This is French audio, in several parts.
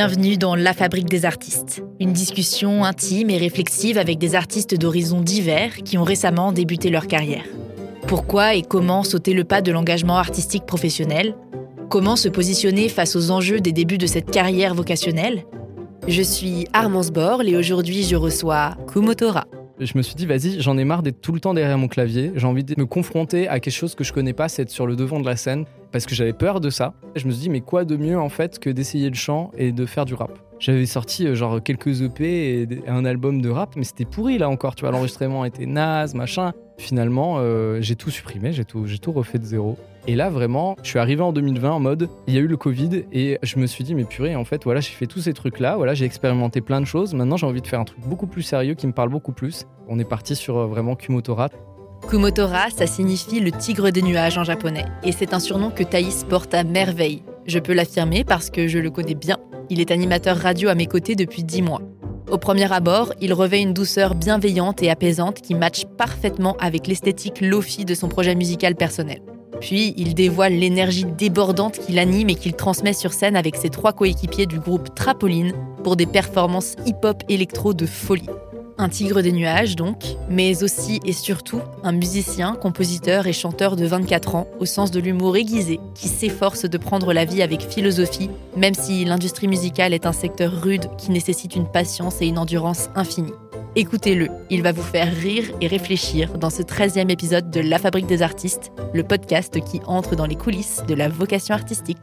Bienvenue dans La Fabrique des artistes, une discussion intime et réflexive avec des artistes d'horizons divers qui ont récemment débuté leur carrière. Pourquoi et comment sauter le pas de l'engagement artistique professionnel? Comment se positionner face aux enjeux des débuts de cette carrière vocationnelle? Je suis Armance Borle et aujourd'hui je reçois Kumotora. Je me suis dit, vas-y, j'en ai marre d'être tout le temps derrière mon clavier. J'ai envie de me confronter à quelque chose que je connais pas, c'est être sur le devant de la scène, parce que j'avais peur de ça. Je me suis dit, mais quoi de mieux en fait que d'essayer le chant et de faire du rap? J'avais sorti euh, genre quelques EP et un album de rap, mais c'était pourri là encore, tu vois, l'enregistrement était naze, machin. Finalement, euh, j'ai tout supprimé, j'ai tout, refait de zéro. Et là, vraiment, je suis arrivé en 2020 en mode, il y a eu le Covid et je me suis dit, mais purée, en fait, voilà, j'ai fait tous ces trucs-là, voilà, j'ai expérimenté plein de choses. Maintenant, j'ai envie de faire un truc beaucoup plus sérieux qui me parle beaucoup plus. On est parti sur euh, vraiment Kumotora. Kumotora, ça signifie le tigre des nuages en japonais. Et c'est un surnom que Thaïs porte à merveille. Je peux l'affirmer parce que je le connais bien. Il est animateur radio à mes côtés depuis 10 mois. Au premier abord, il revêt une douceur bienveillante et apaisante qui matche parfaitement avec l'esthétique lofi de son projet musical personnel. Puis, il dévoile l'énergie débordante qu'il anime et qu'il transmet sur scène avec ses trois coéquipiers du groupe Trapoline pour des performances hip-hop électro de folie. Un tigre des nuages donc, mais aussi et surtout un musicien, compositeur et chanteur de 24 ans au sens de l'humour aiguisé qui s'efforce de prendre la vie avec philosophie, même si l'industrie musicale est un secteur rude qui nécessite une patience et une endurance infinie. Écoutez-le, il va vous faire rire et réfléchir dans ce 13e épisode de La Fabrique des artistes, le podcast qui entre dans les coulisses de la vocation artistique.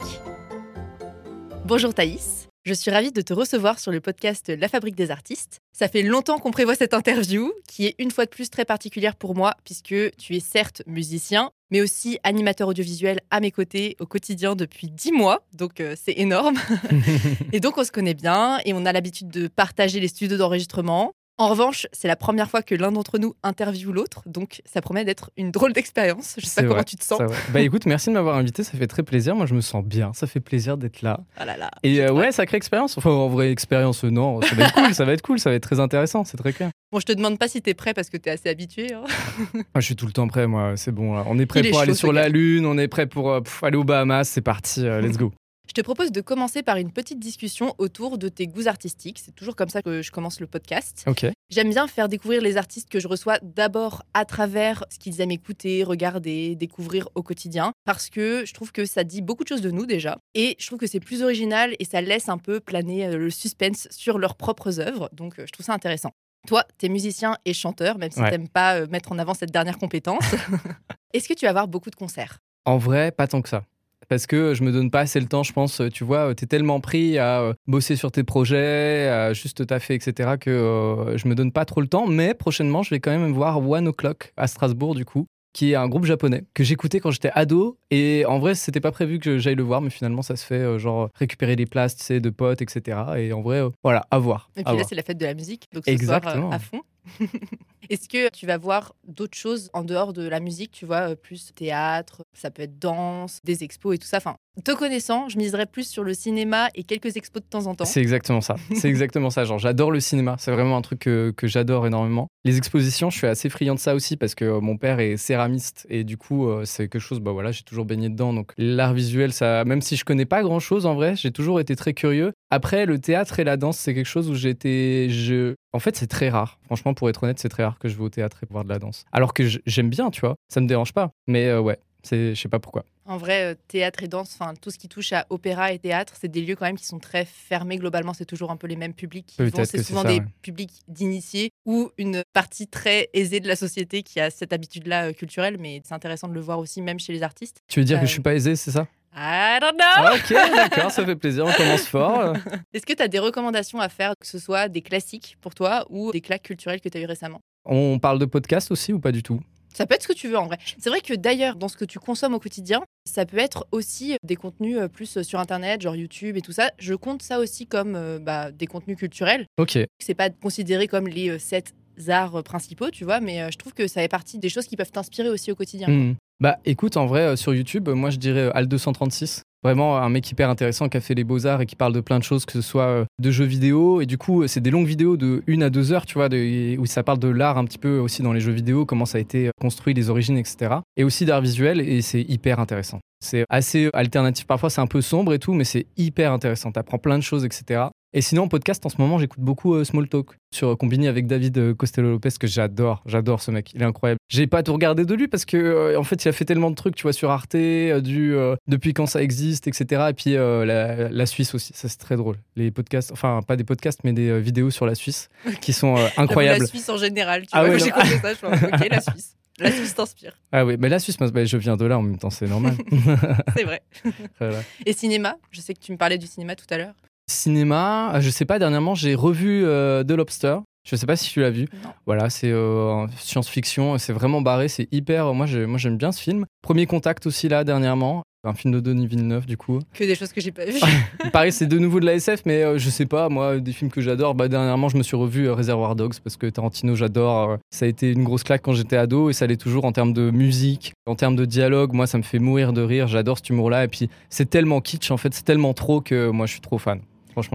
Bonjour Thaïs, je suis ravie de te recevoir sur le podcast La Fabrique des artistes. Ça fait longtemps qu'on prévoit cette interview, qui est une fois de plus très particulière pour moi, puisque tu es certes musicien, mais aussi animateur audiovisuel à mes côtés au quotidien depuis 10 mois, donc euh, c'est énorme. et donc on se connaît bien et on a l'habitude de partager les studios d'enregistrement. En revanche, c'est la première fois que l'un d'entre nous interviewe l'autre, donc ça promet d'être une drôle d'expérience. Je sais pas comment vrai, tu te sens. vrai. Bah écoute, merci de m'avoir invité, ça fait très plaisir. Moi, je me sens bien, ça fait plaisir d'être là. Ah là là. Et euh, ouais, sacrée expérience. Enfin, en vraie expérience, euh, non, ça va être cool, ça va être cool, ça va être très intéressant, c'est très clair. Bon, je te demande pas si t'es prêt parce que t'es assez habitué. hein. Moi, je suis tout le temps prêt, moi, c'est bon. là. On est prêt Il est pour aller chaud, sur la. Lune, on est prêt pour euh, pff, aller aux Bahamas, c'est parti, euh, let's go. Je te propose de commencer par une petite discussion autour de tes goûts artistiques. C'est toujours comme ça que je commence le podcast. J'aime bien faire découvrir les artistes que je reçois d'abord à travers ce qu'ils aiment écouter, regarder, découvrir au quotidien, parce que je trouve que ça dit beaucoup de choses de nous déjà, et je trouve que c'est plus original et ça laisse un peu planer euh, le suspense sur leurs propres œuvres, donc euh, je trouve ça intéressant. Toi, t'es musicien et chanteur, même si Ouais. t'aimes pas euh, mettre en avant cette dernière compétence. Est-ce que tu vas avoir beaucoup de concerts? En vrai, pas tant que ça. Parce que je me donne pas assez le temps, je pense. Tu vois, t'es tellement pris à euh, bosser sur tes projets, à juste taffer, etc., que euh, je me donne pas trop le temps. Mais prochainement, je vais quand même voir One O'Clock à Strasbourg, du coup, qui est un groupe japonais que j'écoutais quand j'étais ado. Et en vrai, c'était pas prévu que j'aille le voir, mais finalement, ça se fait euh, genre récupérer des places, tu sais, de potes, etc. Et en vrai, euh, voilà, à voir. Et à puis là, c'est la fête de la musique, donc ce Exactement. euh, à fond. Est-ce que tu vas voir d'autres choses en dehors de la musique, tu vois, euh, plus théâtre, ça peut être danse, des expos et tout ça? Enfin, te connaissant, je miserais plus sur le cinéma et quelques expos de temps en temps. C'est exactement ça. C'est exactement ça. Genre, j'adore le cinéma. C'est vraiment un truc que, j'adore énormément. Les expositions, je suis assez friand de ça aussi parce que euh, mon père est céramiste et du coup, euh, c'est quelque chose. Bah voilà, j'ai toujours baigné dedans. Donc, l'art visuel, ça, même si je connais pas grand chose en vrai, j'ai toujours été très curieux. Après, le théâtre et la danse, c'est quelque chose où été. Je... En fait, c'est très rare. Franchement, pour être honnête, c'est très rare que je vais au théâtre et voir de la danse. Alors que j'aime bien, tu vois. Ça me dérange pas. Mais euh, ouais, c'est, je sais pas pourquoi. En vrai, euh, théâtre et danse, enfin tout ce qui touche à opéra et théâtre, c'est des lieux quand même qui sont très fermés. Globalement, c'est toujours un peu les mêmes publics C'est c'est souvent ça, des ouais. publics d'initiés ou une partie très aisée de la société qui a cette habitude-là euh, culturelle. Mais c'est intéressant de le voir aussi, même chez les artistes. Tu veux dire Euh, que je suis pas aisé, c'est ça? I don't know. Ok, d'accord, ça fait plaisir. On commence fort. Est-ce que tu as des recommandations à faire, que ce soit des classiques pour toi ou des claques culturelles que tu as eues récemment? On parle de podcast aussi ou pas du tout? Ça peut être ce que tu veux en vrai. C'est vrai que d'ailleurs, dans ce que tu consommes au quotidien, ça peut être aussi des contenus euh, plus sur Internet, genre YouTube et tout ça. Je compte ça aussi comme euh, bah, des contenus culturels. Ok. C'est pas considéré comme les 7 arts principaux, tu vois, mais je trouve que ça fait partie des choses qui peuvent t'inspirer aussi au quotidien. Mmh. Bah écoute, en vrai, sur YouTube, moi je dirais Al 236. Vraiment un mec hyper intéressant qui a fait les beaux-arts et qui parle de plein de choses, que ce soit de jeux vidéo. Et du coup, c'est des longues vidéos de 1 à 2 heures, tu vois, où ça parle de l'art un petit peu aussi dans les jeux vidéo, comment ça a été construit, les origines, etc. Et aussi d'art visuel, et c'est hyper intéressant. C'est assez alternatif parfois, c'est un peu sombre et tout, mais c'est hyper intéressant. T'apprends plein de choses, etc. Et sinon, podcast, en ce moment, j'écoute beaucoup euh, Small Talk sur euh, Combini avec David euh, Costello Lopez, que j'adore. J'adore ce mec. Il est incroyable. J'ai pas tout regardé de lui parce que, en fait, il a fait tellement de trucs, tu vois, sur Arte, du depuis quand ça existe, etc. Et puis la, Suisse aussi. Ça, c'est très drôle. Les podcasts, enfin, pas des podcasts, mais des vidéos sur la Suisse qui sont incroyables. la Suisse en général, tu ah vois. J'ai compris ça, je vois. Ok, la Suisse. La Suisse t'inspire. Ah oui, mais la Suisse, bah, je viens de là en même temps, c'est normal. c'est vrai. Et cinéma Je sais que tu me parlais du cinéma tout à l'heure. Cinéma, euh, je sais pas, dernièrement, j'ai revu euh, The Lobster. Je sais pas si tu l'as vu. Voilà, c'est euh, science-fiction, c'est vraiment barré, c'est hyper. Moi, j'aime bien ce film. Premier contact aussi là dernièrement, un film de Denis Villeneuve du coup. Que des choses que j'ai pas vues. Pareil, c'est de nouveau de la SF, mais je sais pas, moi, des films que j'adore. Bah, dernièrement, je me suis revu Reservoir Dogs parce que Tarantino, j'adore. ça a été une grosse claque quand j'étais ado et ça l'est toujours en termes de musique, en termes de dialogue. Moi, ça me fait mourir de rire. J'adore cet humour-là. Et puis, c'est tellement kitsch en fait, c'est tellement trop que moi, je suis trop fan.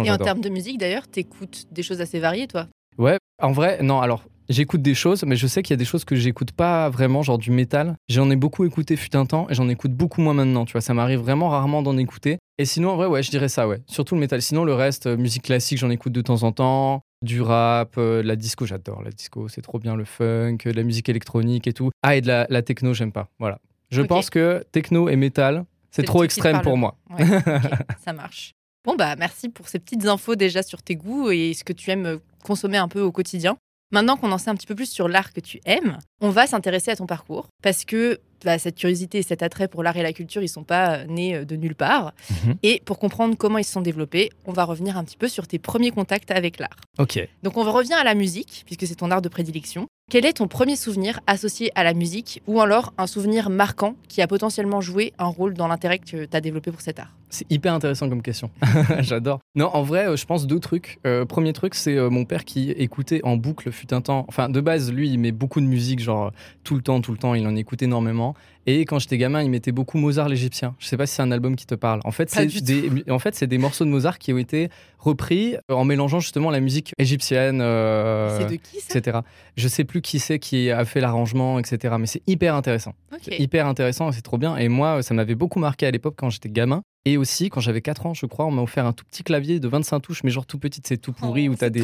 Et en termes de musique, d'ailleurs, t'écoutes des choses assez variées, toi Ouais, en vrai, non, alors. J'écoute des choses, mais je sais qu'il y a des choses que j'écoute pas vraiment, genre du métal. J'en ai beaucoup écouté fut un temps et j'en écoute beaucoup moins maintenant, tu vois. Ça m'arrive vraiment rarement d'en écouter. Et sinon, en vrai, ouais, je dirais ça, ouais. Surtout le métal. Sinon, le reste, euh, musique classique, j'en écoute de temps en temps. Du rap, euh, la disco, j'adore la disco, c'est trop bien le funk, de la musique électronique et tout. Ah, et de la, techno, j'aime pas. Voilà. Je pense que techno et métal, c'est trop extrême pour moi. Ouais, ça marche. Bon, bah merci pour ces petites infos déjà sur tes goûts et ce que tu aimes consommer un peu au quotidien. Maintenant qu'on en sait un petit peu plus sur l'art que tu aimes, on va s'intéresser à ton parcours parce que bah, cette curiosité et cet attrait pour l'art et la culture, ils sont pas euh, nés euh, de nulle part. Mhm. Et pour comprendre comment ils se sont développés, on va revenir un petit peu sur tes premiers contacts avec l'art. Ok. Donc on revient à la musique puisque c'est ton art de prédilection. Quel est ton premier souvenir associé à la musique ou alors un souvenir marquant qui a potentiellement joué un rôle dans l'intérêt que tu as développé pour cet art? C'est hyper intéressant comme question. J'adore. Non, en vrai, euh, je pense deux trucs. Euh, premier truc, c'est euh, mon père qui écoutait en boucle fut un temps. Enfin, de base, lui, il met beaucoup de musique, genre tout le temps, tout le temps. Il en écoute énormément. Et quand j'étais gamin, il mettait beaucoup Mozart l'Égyptien. Je sais pas si c'est un album qui te parle. En fait, c'est des, en fait, c'est des morceaux de Mozart qui ont été repris en mélangeant justement la musique égyptienne, euh, de qui, etc. Je sais plus qui c'est qui a fait l'arrangement, etc. Mais c'est hyper intéressant. Hyper intéressant, c'est trop bien. Et moi, ça m'avait beaucoup marqué à l'époque quand j'étais gamin. Et aussi, quand j'avais 4 ans, je crois, on m'a offert un tout petit clavier de 25 touches, mais genre tout petit, c'est tout pourri, oh, où t'as des,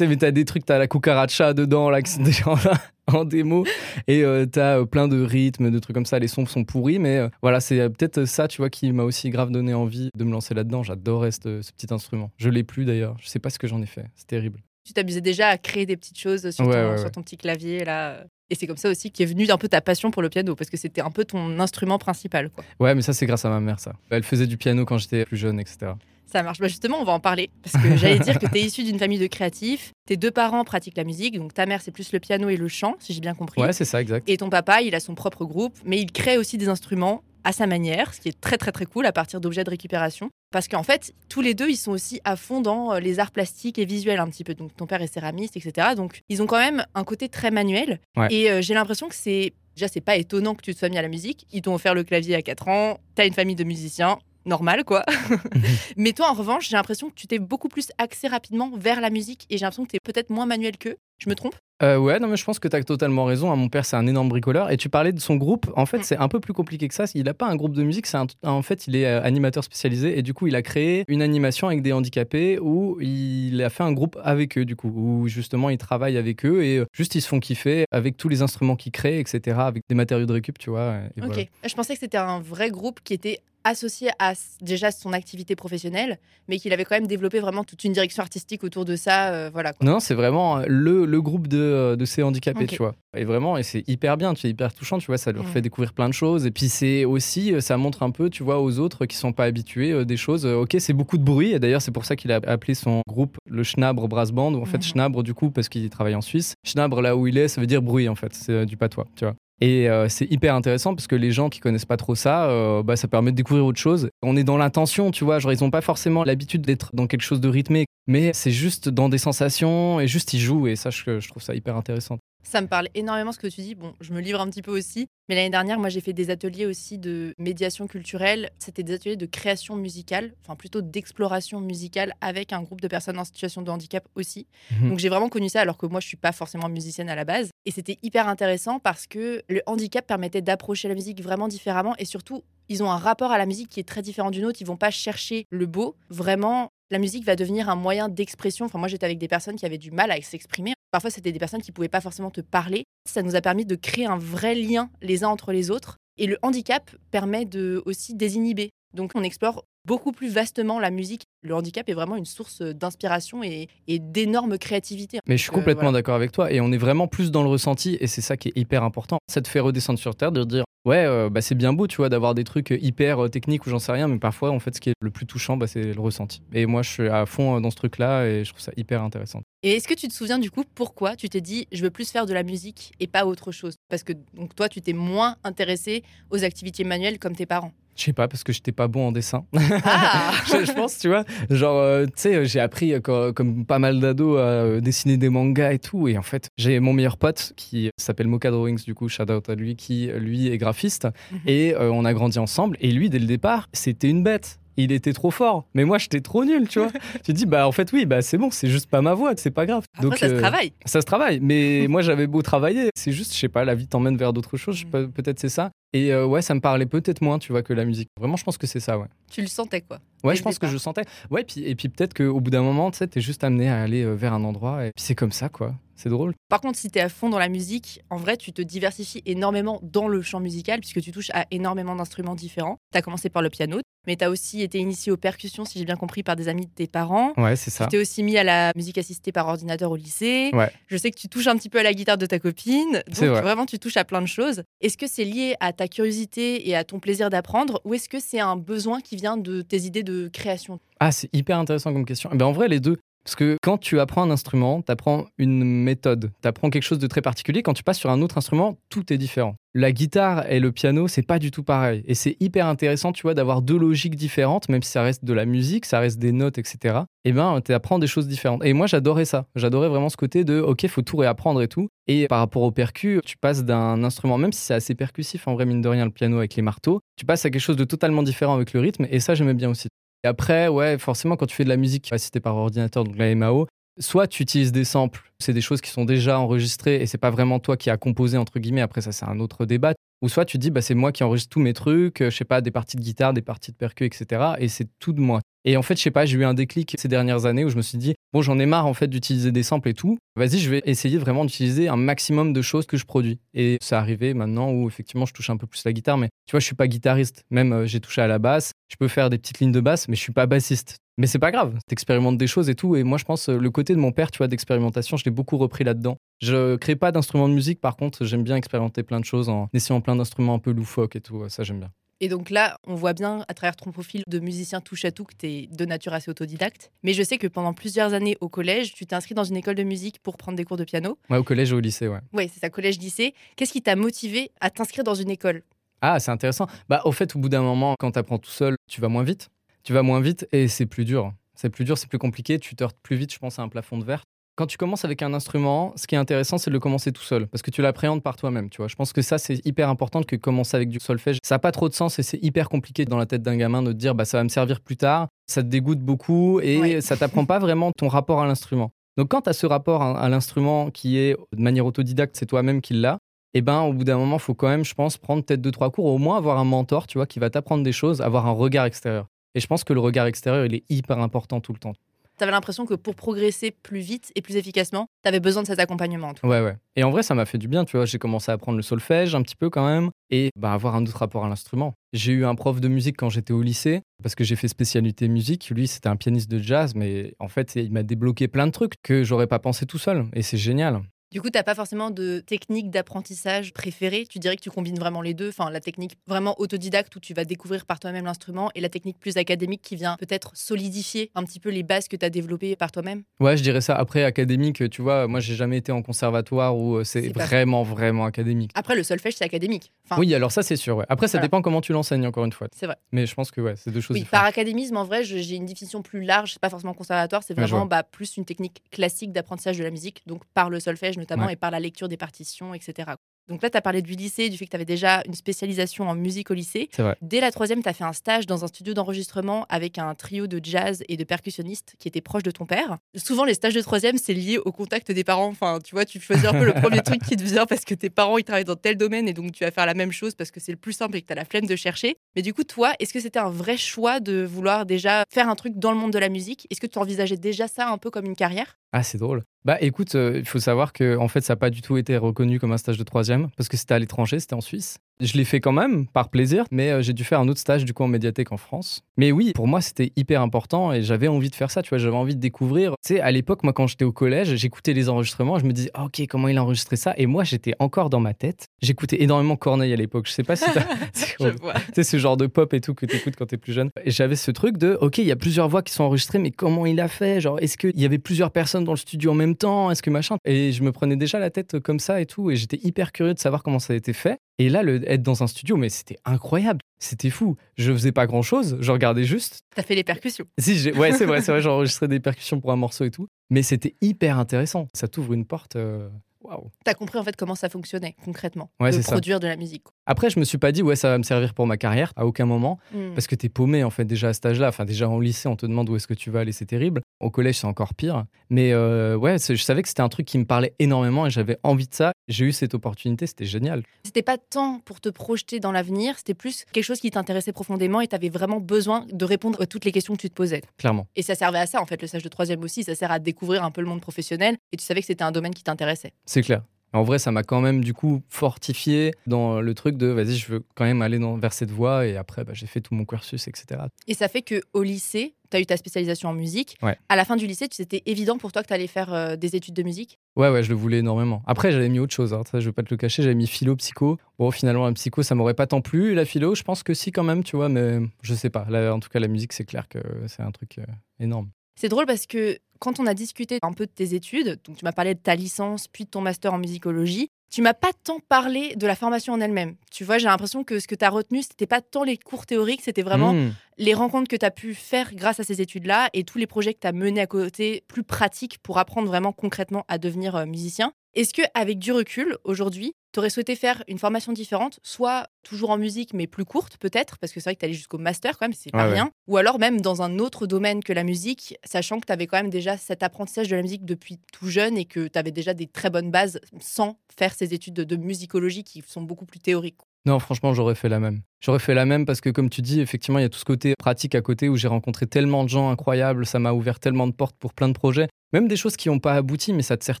mais as des trucs, t'as la cucaracha dedans, là, en démo, et euh, t'as euh, plein de rythmes, de trucs comme ça, les sons sont pourris, mais euh, voilà, c'est peut-être ça, tu vois, qui m'a aussi grave donné envie de me lancer là-dedans. J'adorais ce, ce, petit instrument. Je l'ai plus d'ailleurs, je sais pas ce que j'en ai fait, c'est terrible. Tu t'amusais déjà à créer des petites choses sur, ton, sur ton petit clavier, là et c'est comme ça aussi qu'est venue un peu ta passion pour le piano, parce que c'était un peu ton instrument principal. Quoi. Ouais, mais ça, c'est grâce à ma mère, ça. Elle faisait du piano quand j'étais plus jeune, etc. Ça marche. Bah justement, on va en parler. Parce que j'allais dire que tu es issu d'une famille de créatifs. Tes deux parents pratiquent la musique. Donc ta mère, c'est plus le piano et le chant, si j'ai bien compris. Ouais, c'est ça, exact. Et ton papa, il a son propre groupe, mais il crée aussi des instruments à sa manière, ce qui est très très très cool à partir d'objets de récupération. Parce qu'en fait, tous les deux, ils sont aussi à fond dans euh, les arts plastiques et visuels un petit peu. Donc ton père est céramiste, etc. Donc ils ont quand même un côté très manuel. Et euh, j'ai l'impression que c'est... Déjà, c'est pas étonnant que tu te sois mis à la musique. Ils t'ont offert le clavier à 4 ans, t'as une famille de musiciens, normal quoi. Mais toi en revanche, j'ai l'impression que tu t'es beaucoup plus axé rapidement vers la musique et j'ai l'impression que tu es peut-être moins manuel qu'eux. Je me trompe? Euh, ouais, non, mais je pense que tu as totalement raison. Hein. Mon père, c'est un énorme bricoleur. Et tu parlais de son groupe. En fait, mm. c'est un peu plus compliqué que ça. Il n'a pas un groupe de musique. C'est en fait, il est euh, animateur spécialisé. Et du coup, il a créé une animation avec des handicapés où il a fait un groupe avec eux, du coup, où justement, il travaille avec eux et euh, juste, ils se font kiffer avec tous les instruments qu'il crée, etc., avec des matériaux de récup, tu vois. ok. Je pensais que c'était un vrai groupe qui était associé à déjà son activité professionnelle, mais qu'il avait quand même développé vraiment toute une direction artistique autour de ça. Euh, voilà, Non, c'est vraiment le, le, groupe de, euh, de ces handicapés, tu vois. Et vraiment, et c'est hyper bien, c'est hyper touchant, tu vois, ça leur fait découvrir plein de choses. Et puis c'est aussi, euh, ça montre un peu, tu vois, aux autres qui sont pas habitués des choses. Ok, c'est beaucoup de bruit, et d'ailleurs, c'est pour ça qu'il a appelé son groupe le Schnabre Brass Band, ou en fait. Schnabre, du coup, parce qu'il travaille en Suisse. Schnabre, là où il est, ça veut dire bruit, en fait, c'est du patois, tu vois. Et euh, c'est hyper intéressant parce que les gens qui connaissent pas trop ça, euh, bah, ça permet de découvrir autre chose. On est dans l'intention, tu vois. Genre, ils ont pas forcément l'habitude d'être dans quelque chose de rythmé, mais c'est juste dans des sensations et juste ils jouent. Et ça, je, je trouve ça hyper intéressant. Ça me parle énormément ce que tu dis. Bon, je me livre un petit peu aussi. Mais l'année dernière, moi, j'ai fait des ateliers aussi de médiation culturelle. C'était des ateliers de création musicale, enfin plutôt d'exploration musicale avec un groupe de personnes en situation de handicap aussi. Mhm. Donc j'ai vraiment connu ça alors que moi, je suis pas forcément musicienne à la base. Et c'était hyper intéressant parce que le handicap permettait d'approcher la musique vraiment différemment et surtout, ils ont un rapport à la musique qui est très différent du nôtre. Ils vont pas chercher le beau. Vraiment, la musique va devenir un moyen d'expression. Enfin, moi, j'étais avec des personnes qui avaient du mal à s'exprimer. Parfois, c'était des personnes qui pouvaient pas forcément te parler. Ça nous a permis de créer un vrai lien les uns entre les autres. Et le handicap permet de aussi désinhiber. Donc, on explore beaucoup plus vastement la musique. Le handicap est vraiment une source d'inspiration et, et d'énorme créativité. Mais je suis euh, complètement voilà. d'accord avec toi et on est vraiment plus dans le ressenti et c'est ça qui est hyper important. Ça te fait redescendre sur terre de dire ouais euh, bah, c'est bien beau tu vois d'avoir des trucs hyper euh, techniques ou j'en sais rien mais parfois en fait ce qui est le plus touchant bah, c'est le ressenti. Et moi je suis à fond euh, dans ce truc là et je trouve ça hyper intéressant. Et est-ce que tu te souviens du coup pourquoi tu t'es dit je veux plus faire de la musique et pas autre chose? Parce que donc toi tu t'es moins intéressé aux activités manuelles comme tes parents. Je sais pas parce que j'étais pas bon en dessin. Ah je, pense, tu vois, genre, euh, tu sais, j'ai appris, euh, co- comme, pas mal d'ados, à euh, dessiner des mangas et tout. Et en fait, j'ai mon meilleur pote qui s'appelle Mocha Drawings, du coup, shout out à lui, qui, lui, est graphiste. Mhm. Et euh, on a grandi ensemble. Et lui, dès le départ, c'était une bête. Il était trop fort. Mais moi, j'étais trop nul, tu vois. tu dis, bah, en fait, oui, bah, c'est bon, c'est juste pas ma voix, c'est pas grave. Après ça se euh, travaille. ça se travaille, mais moi j'avais beau travailler, c'est juste, je sais pas, la vie t'emmène vers d'autres choses, Mm. peut-être c'est ça. Et euh, ouais, ça me parlait peut-être moins, tu vois, que la musique. Vraiment, je pense que c'est ça, ouais. Tu le sentais quoi. Ouais, je pense que je sentais. Ouais, puis, et puis peut-être qu'au bout d'un moment, tu sais, t'es juste amené à aller euh, vers un endroit, et puis c'est comme ça, quoi. C'est drôle. Par contre, si tu es à fond dans la musique, en vrai, tu te diversifies énormément dans le champ musical puisque tu touches à énormément d'instruments différents. Tu as commencé par le piano, mais tu as aussi été initié aux percussions, si j'ai bien compris, par des amis de tes parents. Ouais, c'est ça. Tu t'es aussi mis à la musique assistée par ordinateur au lycée. Ouais. Je sais que tu touches un petit peu à la guitare de ta copine. C'est Donc vrai. vraiment, tu touches à plein de choses. Est-ce que c'est lié à ta curiosité et à ton plaisir d'apprendre ou est-ce que c'est un besoin qui vient de tes idées de création Ah, c'est hyper intéressant comme question. Eh ben, en vrai, les deux. Parce que quand tu apprends un instrument, tu apprends une méthode, tu apprends quelque chose de très particulier. Quand tu passes sur un autre instrument, tout est différent. La guitare et le piano, c'est pas du tout pareil. Et c'est hyper intéressant, tu vois, d'avoir deux logiques différentes, même si ça reste de la musique, ça reste des notes, etc. Et ben, tu apprends des choses différentes. Et moi, j'adorais ça. J'adorais vraiment ce côté de, OK, faut tout réapprendre et tout. Et par rapport au percu, tu passes d'un instrument, même si c'est assez percussif, en vrai, mine de rien, le piano avec les marteaux, tu passes à quelque chose de totalement différent avec le rythme. Et ça, j'aimais bien aussi. Et après, ouais, forcément, quand tu fais de la musique assistée par ordinateur, donc la MAO, soit tu utilises des samples, c'est des choses qui sont déjà enregistrées et c'est pas vraiment toi qui as composé, entre guillemets, après ça, c'est un autre débat. Ou soit tu dis, bah, c'est moi qui enregistre tous mes trucs, euh, je sais pas, des parties de guitare, des parties de percu, etc. Et c'est tout de moi. Et en fait, je sais pas, j'ai eu un déclic ces dernières années où je me suis dit, bon, j'en ai marre en fait d'utiliser des samples et tout. Vas-y, je vais essayer vraiment d'utiliser un maximum de choses que je produis. Et c'est arrivé maintenant où effectivement je touche un peu plus la guitare, mais tu vois, je suis pas guitariste. Même euh, j'ai touché à la basse, je peux faire des petites lignes de basse, mais je suis pas bassiste. Mais c'est pas grave, t'expérimentes des choses et tout. Et moi, je pense euh, le côté de mon père, tu vois, d'expérimentation, je l'ai beaucoup repris là-dedans. Je crée pas d'instruments de musique, par contre, j'aime bien expérimenter plein de choses en essayant plein d'instruments un peu loufoques et tout. Ça, j'aime bien. Et donc là, on voit bien à travers ton profil de musicien touche à tout que tu es de nature assez autodidacte. Mais je sais que pendant plusieurs années au collège, tu t'es inscrit dans une école de musique pour prendre des cours de piano. Ouais, au collège et au lycée, ouais. Oui, c'est ça, collège-lycée. Qu'est-ce qui t'a motivé à t'inscrire dans une école? Ah, c'est intéressant. Bah, au fait, au bout d'un moment, quand tu apprends tout seul, tu vas moins vite. Tu vas moins vite et c'est plus dur. C'est plus dur, c'est plus compliqué. Tu te heurtes plus vite, je pense, à un plafond de verre. Quand tu commences avec un instrument, ce qui est intéressant, c'est de le commencer tout seul, parce que tu l'appréhendes par toi-même, tu vois. Je pense que ça, c'est hyper important que commencer avec du solfège. Ça n'a pas trop de sens et c'est hyper compliqué dans la tête d'un gamin de te dire, bah, ça va me servir plus tard. Ça te dégoûte beaucoup et Ouais. ça t'apprend pas vraiment ton rapport à l'instrument. Donc, quand tu as ce rapport à, l'instrument qui est de manière autodidacte, c'est toi-même qui l'a, et ben au bout d'un moment, il faut quand même, je pense, prendre peut-être deux, trois cours, au moins avoir un mentor, tu vois, qui va t'apprendre des choses, avoir un regard extérieur. Et je pense que le regard extérieur, il est hyper important tout le temps. Tu avais l'impression que pour progresser plus vite et plus efficacement, tu avais besoin de cet accompagnement. en tout cas. Ouais, ouais. Et en vrai, ça m'a fait du bien, tu vois. J'ai commencé à apprendre le solfège un petit peu quand même et bah, avoir un autre rapport à l'instrument. J'ai eu un prof de musique quand j'étais au lycée parce que j'ai fait spécialité musique. Lui, c'était un pianiste de jazz, mais en fait, il m'a débloqué plein de trucs que j'aurais pas pensé tout seul. Et c'est génial. Du coup, tu n'as pas forcément de technique d'apprentissage préférée. Tu dirais que tu combines vraiment les deux. Enfin, la technique vraiment autodidacte où tu vas découvrir par toi-même l'instrument et la technique plus académique qui vient peut-être solidifier un petit peu les bases que tu as développées par toi-même. Ouais, je dirais ça. Après, académique, tu vois, moi, j'ai jamais été en conservatoire où euh, c'est vraiment, vraiment académique. Après, le solfège, c'est académique. oui, alors ça, c'est sûr. Ouais. Après, ça dépend comment tu l'enseignes, encore une fois. C'est vrai. Mais je pense que ouais, c'est deux choses oui, Par académisme, en vrai, j'ai une définition plus large. C'est pas forcément conservatoire. C'est vraiment bah, plus une technique classique d'apprentissage de la musique, donc par le solfège notamment et par la lecture des partitions, etc. Donc là, tu as parlé du lycée, du fait que tu avais déjà une spécialisation en musique au lycée. Vrai. Dès la troisième, tu as fait un stage dans un studio d'enregistrement avec un trio de jazz et de percussionnistes qui étaient proches de ton père. Souvent, les stages de troisième, c'est lié au contact des parents. Enfin, tu vois, tu choisis un peu le premier truc qui te vient parce que tes parents, ils travaillent dans tel domaine et donc tu vas faire la même chose parce que c'est le plus simple et que tu as la flemme de chercher. Mais du coup, toi, est-ce que c'était un vrai choix de vouloir déjà faire un truc dans le monde de la musique? Est-ce que tu envisageais déjà ça un peu comme une carrière? Ah, c'est drôle. Bah écoute, euh, il faut savoir que en fait, ça n'a pas du tout été reconnu comme un stage de troisième parce que c'était à l'étranger, c'était en Suisse. Je l'ai fait quand même, par plaisir, mais euh, j'ai dû faire un autre stage du coup en médiathèque en France. Mais oui, pour moi, c'était hyper important et j'avais envie de faire ça, tu vois, j'avais envie de découvrir. Tu sais, à l'époque, moi, quand j'étais au collège, j'écoutais les enregistrements, je me disais, ah, ok, comment il a enregistré ça? Et moi, j'étais encore dans ma tête. J'écoutais énormément Corneille à l'époque. Je sais pas si t'as. tu ce genre de pop et tout que t'écoutes quand t'es plus jeune. Et j'avais ce truc de, ok, il y a plusieurs voix qui sont enregistrées, mais comment il a fait? Genre, est-ce qu'il y avait plusieurs personnes dans le studio en même temps? Est-ce que machin? Et je me prenais déjà la tête comme ça et tout. Et j'étais hyper curieux de savoir comment ça a été fait. Et là, le, être dans un studio, mais c'était incroyable. C'était fou. Je faisais pas grand chose, je regardais juste. T'as fait les percussions. Si, ouais, c'est vrai, c'est vrai, j'enregistrais des percussions pour un morceau et tout. Mais c'était hyper intéressant. Ça t'ouvre une porte. Euh, waouh. T'as compris en fait comment ça fonctionnait concrètement, ouais, de produire de la musique. Après, je me suis pas dit, ouais, ça va me servir pour ma carrière, à aucun moment, hmm. parce que t'es paumé, en fait, déjà à cet âge-là. Enfin, déjà en lycée, on te demande où est-ce que tu vas aller, c'est terrible. Au collège, c'est encore pire. Mais euh, ouais, je savais que c'était un truc qui me parlait énormément et j'avais envie de ça. J'ai eu cette opportunité, c'était génial. C'était pas tant pour te projeter dans l'avenir, c'était plus quelque chose qui t'intéressait profondément et t'avais vraiment besoin de répondre à toutes les questions que tu te posais. Clairement. Et ça servait à ça, en fait, le stage de troisième aussi. Ça sert à découvrir un peu le monde professionnel et tu savais que c'était un domaine qui t'intéressait. C'est clair. En vrai, ça m'a quand même du coup fortifié dans le truc de vas-y, je veux quand même aller dans, vers cette voie. Et après, bah, j'ai fait tout mon cursus, etc. Et ça fait qu'au lycée, tu as eu ta spécialisation en musique. Ouais. À la fin du lycée, c'était évident pour toi que tu allais faire euh, des études de musique? Ouais, ouais, je le voulais énormément. Après, j'avais mis autre chose, hein, ça, je vais pas te le cacher, j'avais mis philo, psycho. Bon, finalement, la psycho, ça m'aurait pas tant plu. La philo, je pense que si, quand même, tu vois, mais je sais pas. Là, en tout cas, la musique, c'est clair que c'est un truc euh, énorme. C'est drôle parce que quand on a discuté un peu de tes études, donc tu m'as parlé de ta licence, puis de ton master en musicologie, tu m'as pas tant parlé de la formation en elle-même. Tu vois, j'ai l'impression que ce que tu as retenu, c'était pas tant les cours théoriques, c'était vraiment hmm. les rencontres que tu as pu faire grâce à ces études-là et tous les projets que tu as menés à côté plus pratiques pour apprendre vraiment concrètement à devenir euh, musicien. Est-ce que avec du recul aujourd'hui, tu aurais souhaité faire une formation différente, soit toujours en musique mais plus courte peut-être parce que c'est vrai que tu allais jusqu'au master quand même, c'est pas rien, ou alors même dans un autre domaine que la musique, sachant que tu avais quand même déjà cet apprentissage de la musique depuis tout jeune et que tu avais déjà des très bonnes bases sans faire ces études de, musicologie qui sont beaucoup plus théoriques. Non, franchement, j'aurais fait la même. J'aurais fait la même parce que, comme tu dis, effectivement, il y a tout ce côté pratique à côté où j'ai rencontré tellement de gens incroyables, ça m'a ouvert tellement de portes pour plein de projets. Même des choses qui n'ont pas abouti, mais ça te sert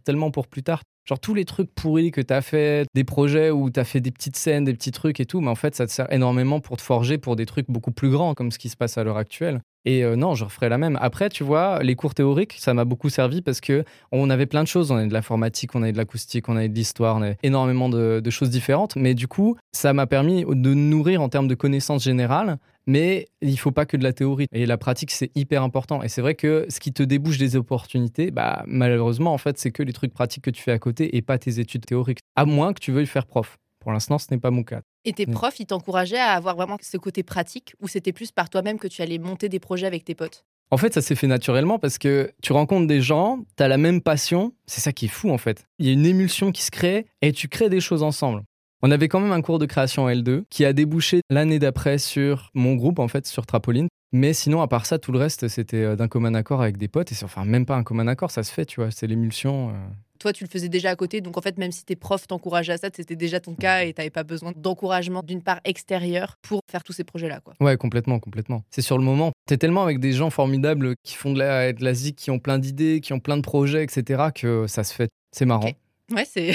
tellement pour plus tard. Genre tous les trucs pourris que tu as fait, des projets où tu as fait des petites scènes, des petits trucs et tout, mais en fait, ça te sert énormément pour te forger pour des trucs beaucoup plus grands, comme ce qui se passe à l'heure actuelle. Et euh, non, je referais la même. Après, tu vois, les cours théoriques, ça m'a beaucoup servi parce que on avait plein de choses. On avait de l'informatique, on avait de l'acoustique, on avait de l'histoire, on avait énormément de, de, choses différentes. Mais du coup, ça m'a permis de nourrir en termes de connaissances générales mais il faut pas que de la théorie. Et la pratique, c'est hyper important. Et c'est vrai que ce qui te débouche des opportunités, bah, malheureusement, en fait, c'est que les trucs pratiques que tu fais à côté et pas tes études théoriques. À moins que tu veuilles faire prof. Pour l'instant, ce n'est pas mon cas. Et tes profs, ils t'encourageaient à avoir vraiment ce côté pratique ou c'était plus par toi-même que tu allais monter des projets avec tes potes? En fait, ça s'est fait naturellement parce que tu rencontres des gens, tu as la même passion, c'est ça qui est fou en fait. Il y a une émulsion qui se crée et tu crées des choses ensemble. On avait quand même un cours de création L2 qui a débouché l'année d'après sur mon groupe, en fait, sur Trapoline. Mais sinon, à part ça, tout le reste, c'était euh, d'un commun accord avec des potes. Et enfin même pas un commun accord, ça se fait, tu vois, c'est l'émulsion. Euh. Toi, tu le faisais déjà à côté, donc en fait, même si tes profs t'encourageaient à ça, c'était déjà ton cas et t'avais pas besoin d'encouragement d'une part extérieure pour faire tous ces projets-là, quoi. Ouais, complètement, complètement. C'est sur le moment. T'es tellement avec des gens formidables qui font de la, de la qui ont plein d'idées, qui ont plein de projets, etc., que ça se fait. C'est marrant. Ouais, c'est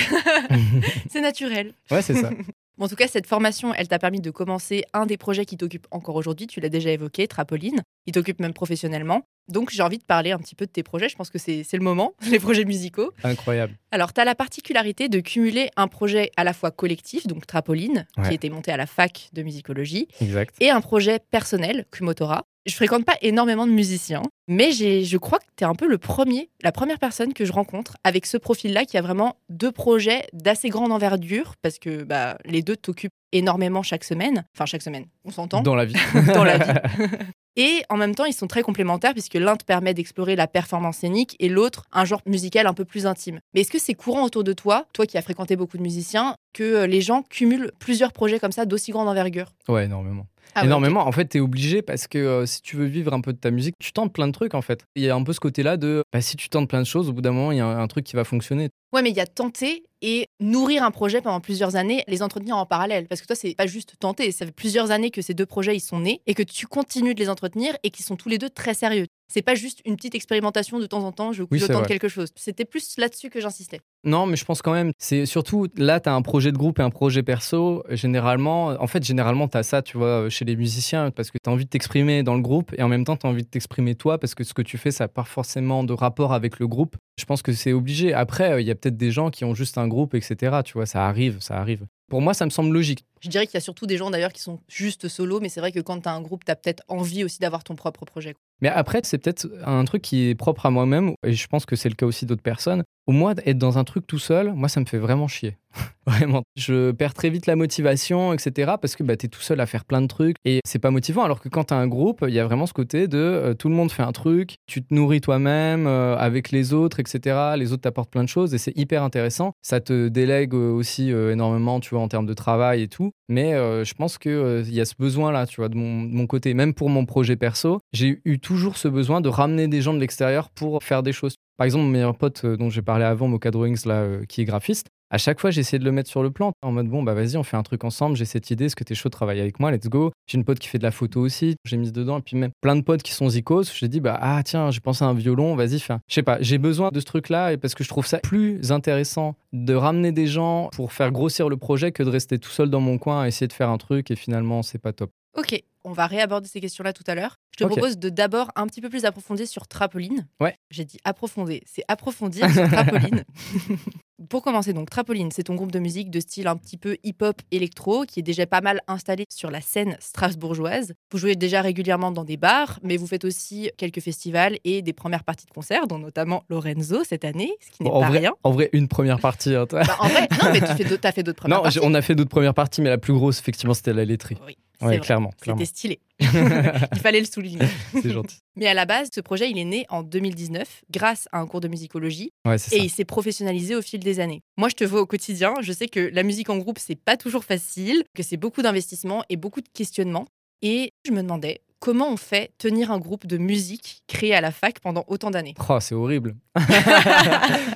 c'est naturel. Ouais, c'est ça. en tout cas, cette formation, elle t'a permis de commencer un des projets qui t'occupe encore aujourd'hui. Tu l'as déjà évoqué, Trapoline. Il t'occupe même professionnellement. Donc, j'ai envie de parler un petit peu de tes projets. Je pense que c'est le moment, les projets musicaux. Incroyable. Alors, tu as la particularité de cumuler un projet à la fois collectif, donc Trapoline, qui était monté à la fac de musicologie, exact. et un projet personnel, Kumotora. Je fréquente pas énormément de musiciens, mais je crois que tu es un peu le premier, la première personne que je rencontre avec ce profil-là qui a vraiment deux projets d'assez grande envergure, parce que bah, les deux t'occupent énormément chaque semaine. Enfin, chaque semaine, on s'entend. Dans la vie. Dans la vie. Et en même temps, ils sont très complémentaires puisque l'un te permet d'explorer la performance scénique et l'autre un genre musical un peu plus intime. Mais est-ce que c'est courant autour de toi, toi qui as fréquenté beaucoup de musiciens, que euh, les gens cumulent plusieurs projets comme ça d'aussi grande envergure? Ouais, énormément. Ah énormément. En fait, tu es obligé parce que euh, si tu veux vivre un peu de ta musique, tu tentes plein de trucs en fait. Il y a un peu ce côté-là de bah, si tu tentes plein de choses, au bout d'un moment, il y a un, truc qui va fonctionner. Ouais, mais il y a tenter et nourrir un projet pendant plusieurs années, les entretenir en parallèle. Parce que toi, c'est pas juste tenter, ça fait plusieurs années que ces deux projets ils sont nés et que tu continues de les entretenir et qu'ils sont tous les deux très sérieux. C'est pas juste une petite expérimentation de temps en temps, je, oui, tente quelque chose. C'était plus là-dessus que j'insistais. Non, mais je pense quand même, c'est surtout là, tu as un projet de groupe et un projet perso. Généralement, en fait, généralement, tu as ça, tu vois, chez les musiciens, parce que tu as envie de t'exprimer dans le groupe et en même temps, tu as envie de t'exprimer toi, parce que ce que tu fais, ça n'a pas forcément de rapport avec le groupe. Je pense que c'est obligé. Après, il y a peut-être des gens qui ont juste un groupe, etc. Tu vois, ça arrive, ça arrive. Pour moi, ça me semble logique. Je dirais qu'il y a surtout des gens d'ailleurs qui sont juste solo, mais c'est vrai que quand tu as un groupe, tu as peut-être envie aussi d'avoir ton propre projet. Mais après, c'est peut-être un truc qui est propre à moi-même, et je pense que c'est le cas aussi d'autres personnes. Au moins, être dans un truc tout seul, moi, ça me fait vraiment chier. vraiment. Je perds très vite la motivation, etc. Parce que bah, tu es tout seul à faire plein de trucs et c'est pas motivant. Alors que quand tu as un groupe, il y a vraiment ce côté de euh, tout le monde fait un truc, tu te nourris toi-même euh, avec les autres, etc. Les autres t'apportent plein de choses et c'est hyper intéressant. Ça te délègue aussi énormément, tu vois, en termes de travail et tout. Mais euh, je pense qu'il euh, y a ce besoin-là, tu vois, de mon, côté. Même pour mon projet perso, j'ai eu toujours ce besoin de ramener des gens de l'extérieur pour faire des choses. Par exemple, mon meilleur pote euh, dont j'ai parlé avant, Mocha Drawings, là, qui est graphiste, à chaque fois, j'essaie de le mettre sur le plan en mode bon, bah vas-y, on fait un truc ensemble. J'ai cette idée, est-ce que t'es chaud de travailler avec moi? Let's go. J'ai une pote qui fait de la photo aussi, j'ai mis dedans. Et puis même plein de potes qui sont zikos. J'ai dit bah ah tiens, j'ai pensé à un violon, vas-y, fais. Je sais pas, j'ai besoin de ce truc-là et parce que je trouve ça plus intéressant de ramener des gens pour faire grossir le projet que de rester tout seul dans mon coin à essayer de faire un truc et finalement c'est pas top. Ok, on va réaborder ces questions-là tout à l'heure. Je te propose de d'abord un petit peu plus approfondir sur Trapoline. Ouais. J'ai dit approfondir, c'est approfondir sur Trapoline. Pour commencer, donc Trapoline, c'est ton groupe de musique de style un petit peu hip-hop électro qui est déjà pas mal installé sur la scène strasbourgeoise. Vous jouez déjà régulièrement dans des bars, mais vous faites aussi quelques festivals et des premières parties de concerts, dont notamment Lorenzo cette année, ce qui n'est pas rien. En vrai, une première partie. Hein, bah, en vrai, non, mais tu as fait d'autres premières non, parties. on a fait d'autres premières parties, mais la plus grosse, effectivement, c'était la laiterie. Oui. Oui, clairement. C'était stylé. il fallait le souligner. C'est gentil. Mais à la base, ce projet, il est né en 2019 grâce à un cours de musicologie ouais, et il s'est professionnalisé au fil des années. Moi, je te vois au quotidien. Je sais que la musique en groupe, c'est pas toujours facile, que c'est beaucoup d'investissement et beaucoup de questionnements. Et je me demandais, comment on fait tenir un groupe de musique créé à la fac pendant autant d'années? Oh, c'est horrible.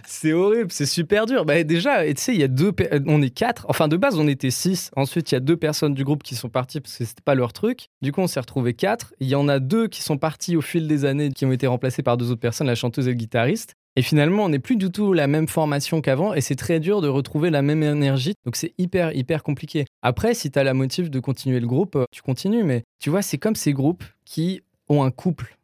c'est horrible, c'est super dur. Bah, déjà, tu sais, il y a deux, on est quatre. Enfin, de base, on était six. Ensuite, il y a deux personnes du groupe qui sont parties parce que c'était pas leur truc. Du coup, on s'est retrouvé quatre. Il y en a deux qui sont partis au fil des années, qui ont été remplacés par deux autres personnes, la chanteuse et le guitariste. Et finalement, on n'est plus du tout la même formation qu'avant et c'est très dur de retrouver la même énergie. Donc c'est hyper, hyper compliqué. Après, si tu as la motive de continuer le groupe, tu continues. Mais tu vois, c'est comme ces groupes qui ont un couple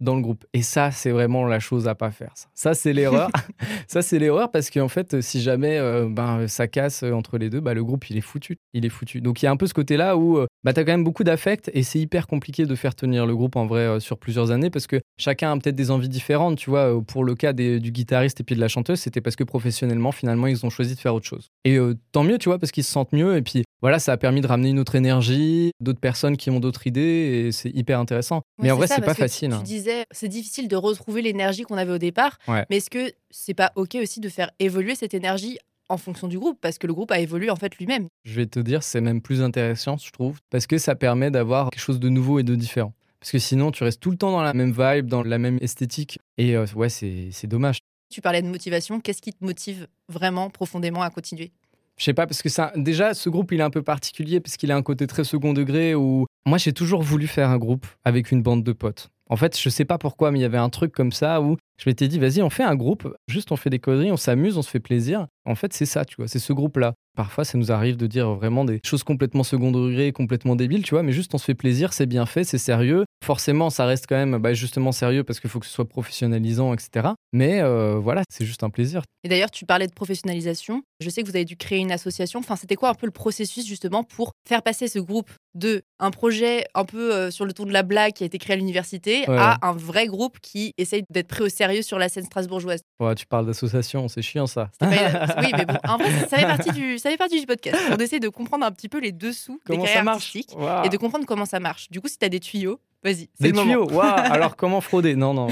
dans le groupe. Et ça, c'est vraiment la chose à pas faire. Ça, c'est l'erreur. ça, c'est l'erreur parce qu'en fait, si jamais euh, ben, ça casse entre les deux, bah, le groupe, il est foutu. Il est foutu. Donc, il y a un peu ce côté-là où euh, bah, tu as quand même beaucoup d'affect et c'est hyper compliqué de faire tenir le groupe en vrai euh, sur plusieurs années parce que chacun a peut-être des envies différentes. Tu vois, pour le cas du guitariste et puis de la chanteuse, c'était parce que professionnellement, finalement, ils ont choisi de faire autre chose. Et tant mieux, tu vois, parce qu'ils se sentent mieux. Et puis, voilà, ça a permis de ramener une autre énergie, d'autres personnes qui ont d'autres idées et c'est hyper intéressant. mais en vrai, c'est pas facile. Tu hein. Disais, c'est difficile de retrouver l'énergie qu'on avait au départ. Mais est-ce que c'est pas OK aussi de faire évoluer cette énergie en fonction du groupe? Parce que le groupe a évolué en fait lui-même. Je vais te dire, c'est même plus intéressant, je trouve, parce que ça permet d'avoir quelque chose de nouveau et de différent. Parce que sinon, tu restes tout le temps dans la même vibe, dans la même esthétique. Et euh, ouais, c'est dommage. Tu parlais de motivation. Qu'est-ce qui te motive vraiment profondément à continuer? Je sais pas, parce que ça, déjà, ce groupe, il est un peu particulier, parce qu'il a un côté très second degré où Moi, j'ai toujours voulu faire un groupe avec une bande de potes. En fait, je sais pas pourquoi, mais il y avait un truc comme ça où je m'étais dit, vas-y, on fait un groupe, juste on fait des conneries, on s'amuse, on se fait plaisir. En fait, c'est ça, tu vois, c'est ce groupe-là. Parfois, ça nous arrive de dire vraiment des choses complètement second degré, complètement débiles, tu vois, mais juste on se fait plaisir, c'est bien fait, c'est sérieux. Forcément, ça reste quand même bah, justement sérieux parce qu'il faut que ce soit professionnalisant, etc. Mais euh, voilà, c'est juste un plaisir. Et d'ailleurs, tu parlais de professionnalisation. Je sais que vous avez dû créer une association. Enfin, c'était quoi un peu le processus justement pour faire passer ce groupe de un projet un peu euh, sur le ton de la blague qui a été créé à l'université à un vrai groupe qui essaye d'être pris au sérieux sur la scène strasbourgeoise Ouais, tu parles d'association, c'est chiant ça. oui, mais bon, en vrai, ça fait partie du, ça fait partie du podcast. On essaie de comprendre un petit peu les dessous comment des ça marche? artistiques et de comprendre comment ça marche. Du coup, si tu as des tuyaux, vas-y. Des le tuyaux, waouh Alors comment frauder? Non, non,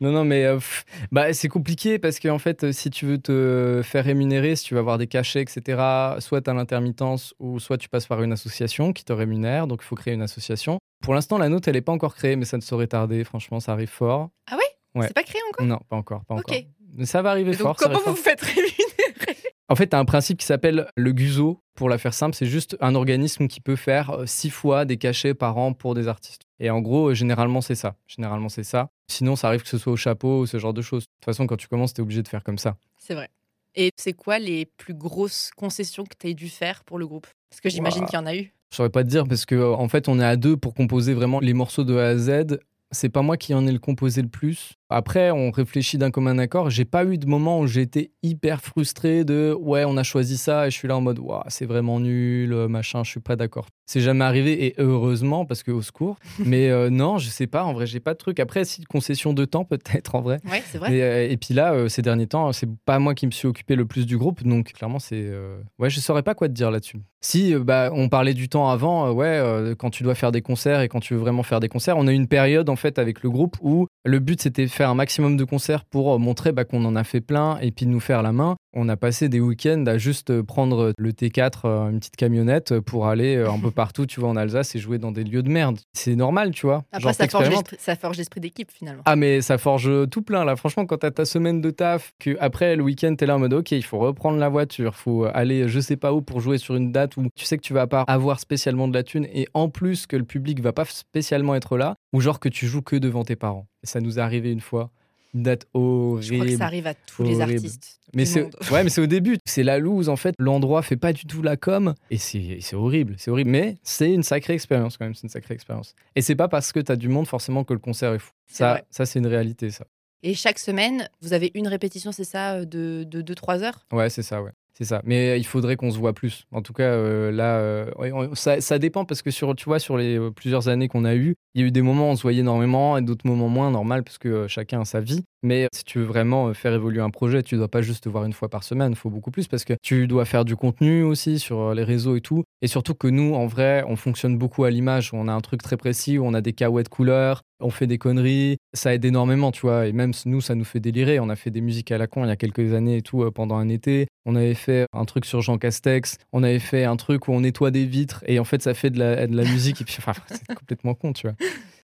non, non, mais euh, pff, bah, c'est compliqué parce qu'en fait, euh, si tu veux te faire rémunérer, si tu vas avoir des cachets, etc., soit tu as l'intermittence ou soit tu passes par une association qui te rémunère, donc il faut créer une association. Pour l'instant, la nôtre, elle n'est pas encore créée, mais ça ne saurait tarder, franchement, ça arrive fort. Ah ouais, Ouais. C'est pas créé encore? Non, pas encore, pas encore. Mais ça va arriver Et fort. Donc, comment vous fort. vous faites rémunérer? En fait, tu as un principe qui s'appelle le GUSO, pour la faire simple, c'est juste un organisme qui peut faire euh, six fois des cachets par an pour des artistes. Et en gros, euh, généralement, c'est ça. Généralement, c'est ça. Sinon, ça arrive que ce soit au chapeau ou ce genre de choses. De toute façon, quand tu commences, tu es obligé de faire comme ça. C'est vrai. Et c'est quoi les plus grosses concessions que tu as dû faire pour le groupe? Parce que j'imagine qu'il y en a eu. Je saurais pas te dire parce que euh, en fait, on est à deux pour composer vraiment les morceaux de A à Z. C'est pas moi qui en ai le composé le plus. Après, on réfléchit d'un commun accord. J'ai pas eu de moment où été hyper frustré de ouais, on a choisi ça et je suis là en mode waouh, c'est vraiment nul, euh, machin, je suis pas d'accord. C'est jamais arrivé et heureusement parce que au secours. Mais euh, non, je sais pas. En vrai, j'ai pas de truc. Après, si concession de temps peut-être en vrai. Ouais, c'est vrai. Et, euh, et puis là, euh, ces derniers temps, c'est pas moi qui me suis occupé le plus du groupe, donc clairement, c'est. Ouais, je saurais pas quoi te dire là-dessus. Si, bah, on parlait du temps avant, ouais, quand tu dois faire des concerts et quand tu veux vraiment faire des concerts, on a eu une période en fait avec le groupe où le but c'était faire un maximum de concerts pour euh, montrer bah, qu'on en a fait plein et puis nous faire la main. On a passé des week-ends à juste prendre le T4, euh, une petite camionnette, pour aller euh, un peu partout, tu vois, en Alsace et jouer dans des lieux de merde. C'est normal, tu vois. Après, Genre, ça forge, ça forge l'esprit d'équipe finalement. Ah mais ça forge tout plein là. Franchement, quand t'as ta semaine de taf, que après le week-end t'es là en mode ok, il faut reprendre la voiture, faut aller je sais pas où pour jouer sur une date où tu sais que tu vas pas avoir spécialement de la thune et en plus que le public va pas spécialement être là ou genre que tu joues que devant tes parents. Et ça nous est arrivé une fois, une date horrible. Je crois que ça arrive à tous les artistes. Mais c'est ouais, mais c'est au début. C'est la loose en fait. L'endroit fait pas du tout la com et c'est c'est horrible, c'est horrible. Mais c'est une sacrée expérience quand même. C'est une sacrée expérience. Et c'est pas parce que t'as du monde forcément que le concert est fou. Ça, vrai. ça c'est une réalité ça. Et chaque semaine, vous avez une répétition, c'est ça, euh, de 2-3 heures? Ouais, c'est ça, ouais. C'est ça. Mais il faudrait qu'on se voit plus. En tout cas, euh, là, euh, ça, dépend parce que sur, tu vois, sur les euh, plusieurs années qu'on a eues, il y a eu des moments où on se voyait énormément et d'autres moments moins, normal, parce que chacun a sa vie. Mais si tu veux vraiment faire évoluer un projet, tu dois pas juste te voir une fois par semaine, il faut beaucoup plus parce que tu dois faire du contenu aussi sur les réseaux et tout. Et surtout que nous, en vrai, on fonctionne beaucoup à l'image. On a un truc très précis où on a des cahuètes de couleurs, on fait des conneries. Ça aide énormément, tu vois. Et même nous, ça nous fait délirer. On a fait des musiques à la con il y a quelques années et tout euh, pendant un été. On avait fait un truc sur Jean Castex. On avait fait un truc où on nettoie des vitres et en fait, ça fait de la, de la musique. Et puis, enfin, c'est complètement con, tu vois.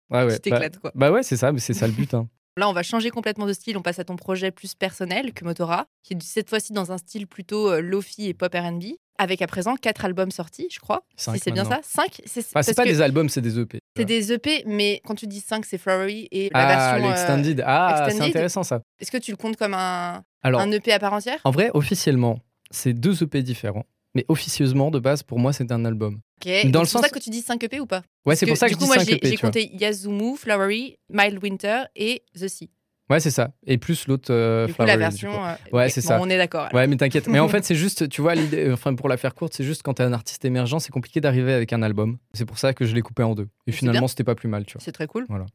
Ouais, ouais. Tu Bah, t'éclates, quoi. bah ouais, c'est ça, mais c'est ça le but. hein. Là, on va changer complètement de style. On passe à ton projet plus personnel que Motora, qui est cette fois-ci dans un style plutôt euh, lofi et pop R&B, avec à présent quatre albums sortis, je crois. Cinq si c'est bien ça, cinq. C'est Enfin, pas que des albums, c'est des EP. c'est des EP, mais quand tu dis 5, c'est Flowery et la Ah, version. euh, l'extended. ah, c'est extended. intéressant ça. Est-ce que tu le comptes comme un, Alors, un EP à part entière? en vrai, officiellement, c'est deux EP différents. Mais officieusement, de base, pour moi, c'est un album. Dans le C'est pour sens- ça que tu dis 5 EP ou pas? Ouais, c'est pour ça que du je coup, dis moi, 5 j'ai EP. j'ai tu vois. compté Yazumu, Flowery, Mild Winter et The Sea. Ouais, c'est ça. Et plus l'autre euh, la version. euh, Ouais, c'est bon, ça. On est d'accord. Ouais, mais t'inquiète. Mais en fait, c'est juste, tu vois, l'idée, euh, enfin, pour la faire courte, c'est juste quand t'es un artiste émergent, c'est compliqué d'arriver avec un album. C'est pour ça que je l'ai coupé en deux. Et finalement, c'était pas plus mal, tu vois. C'est très cool. Voilà.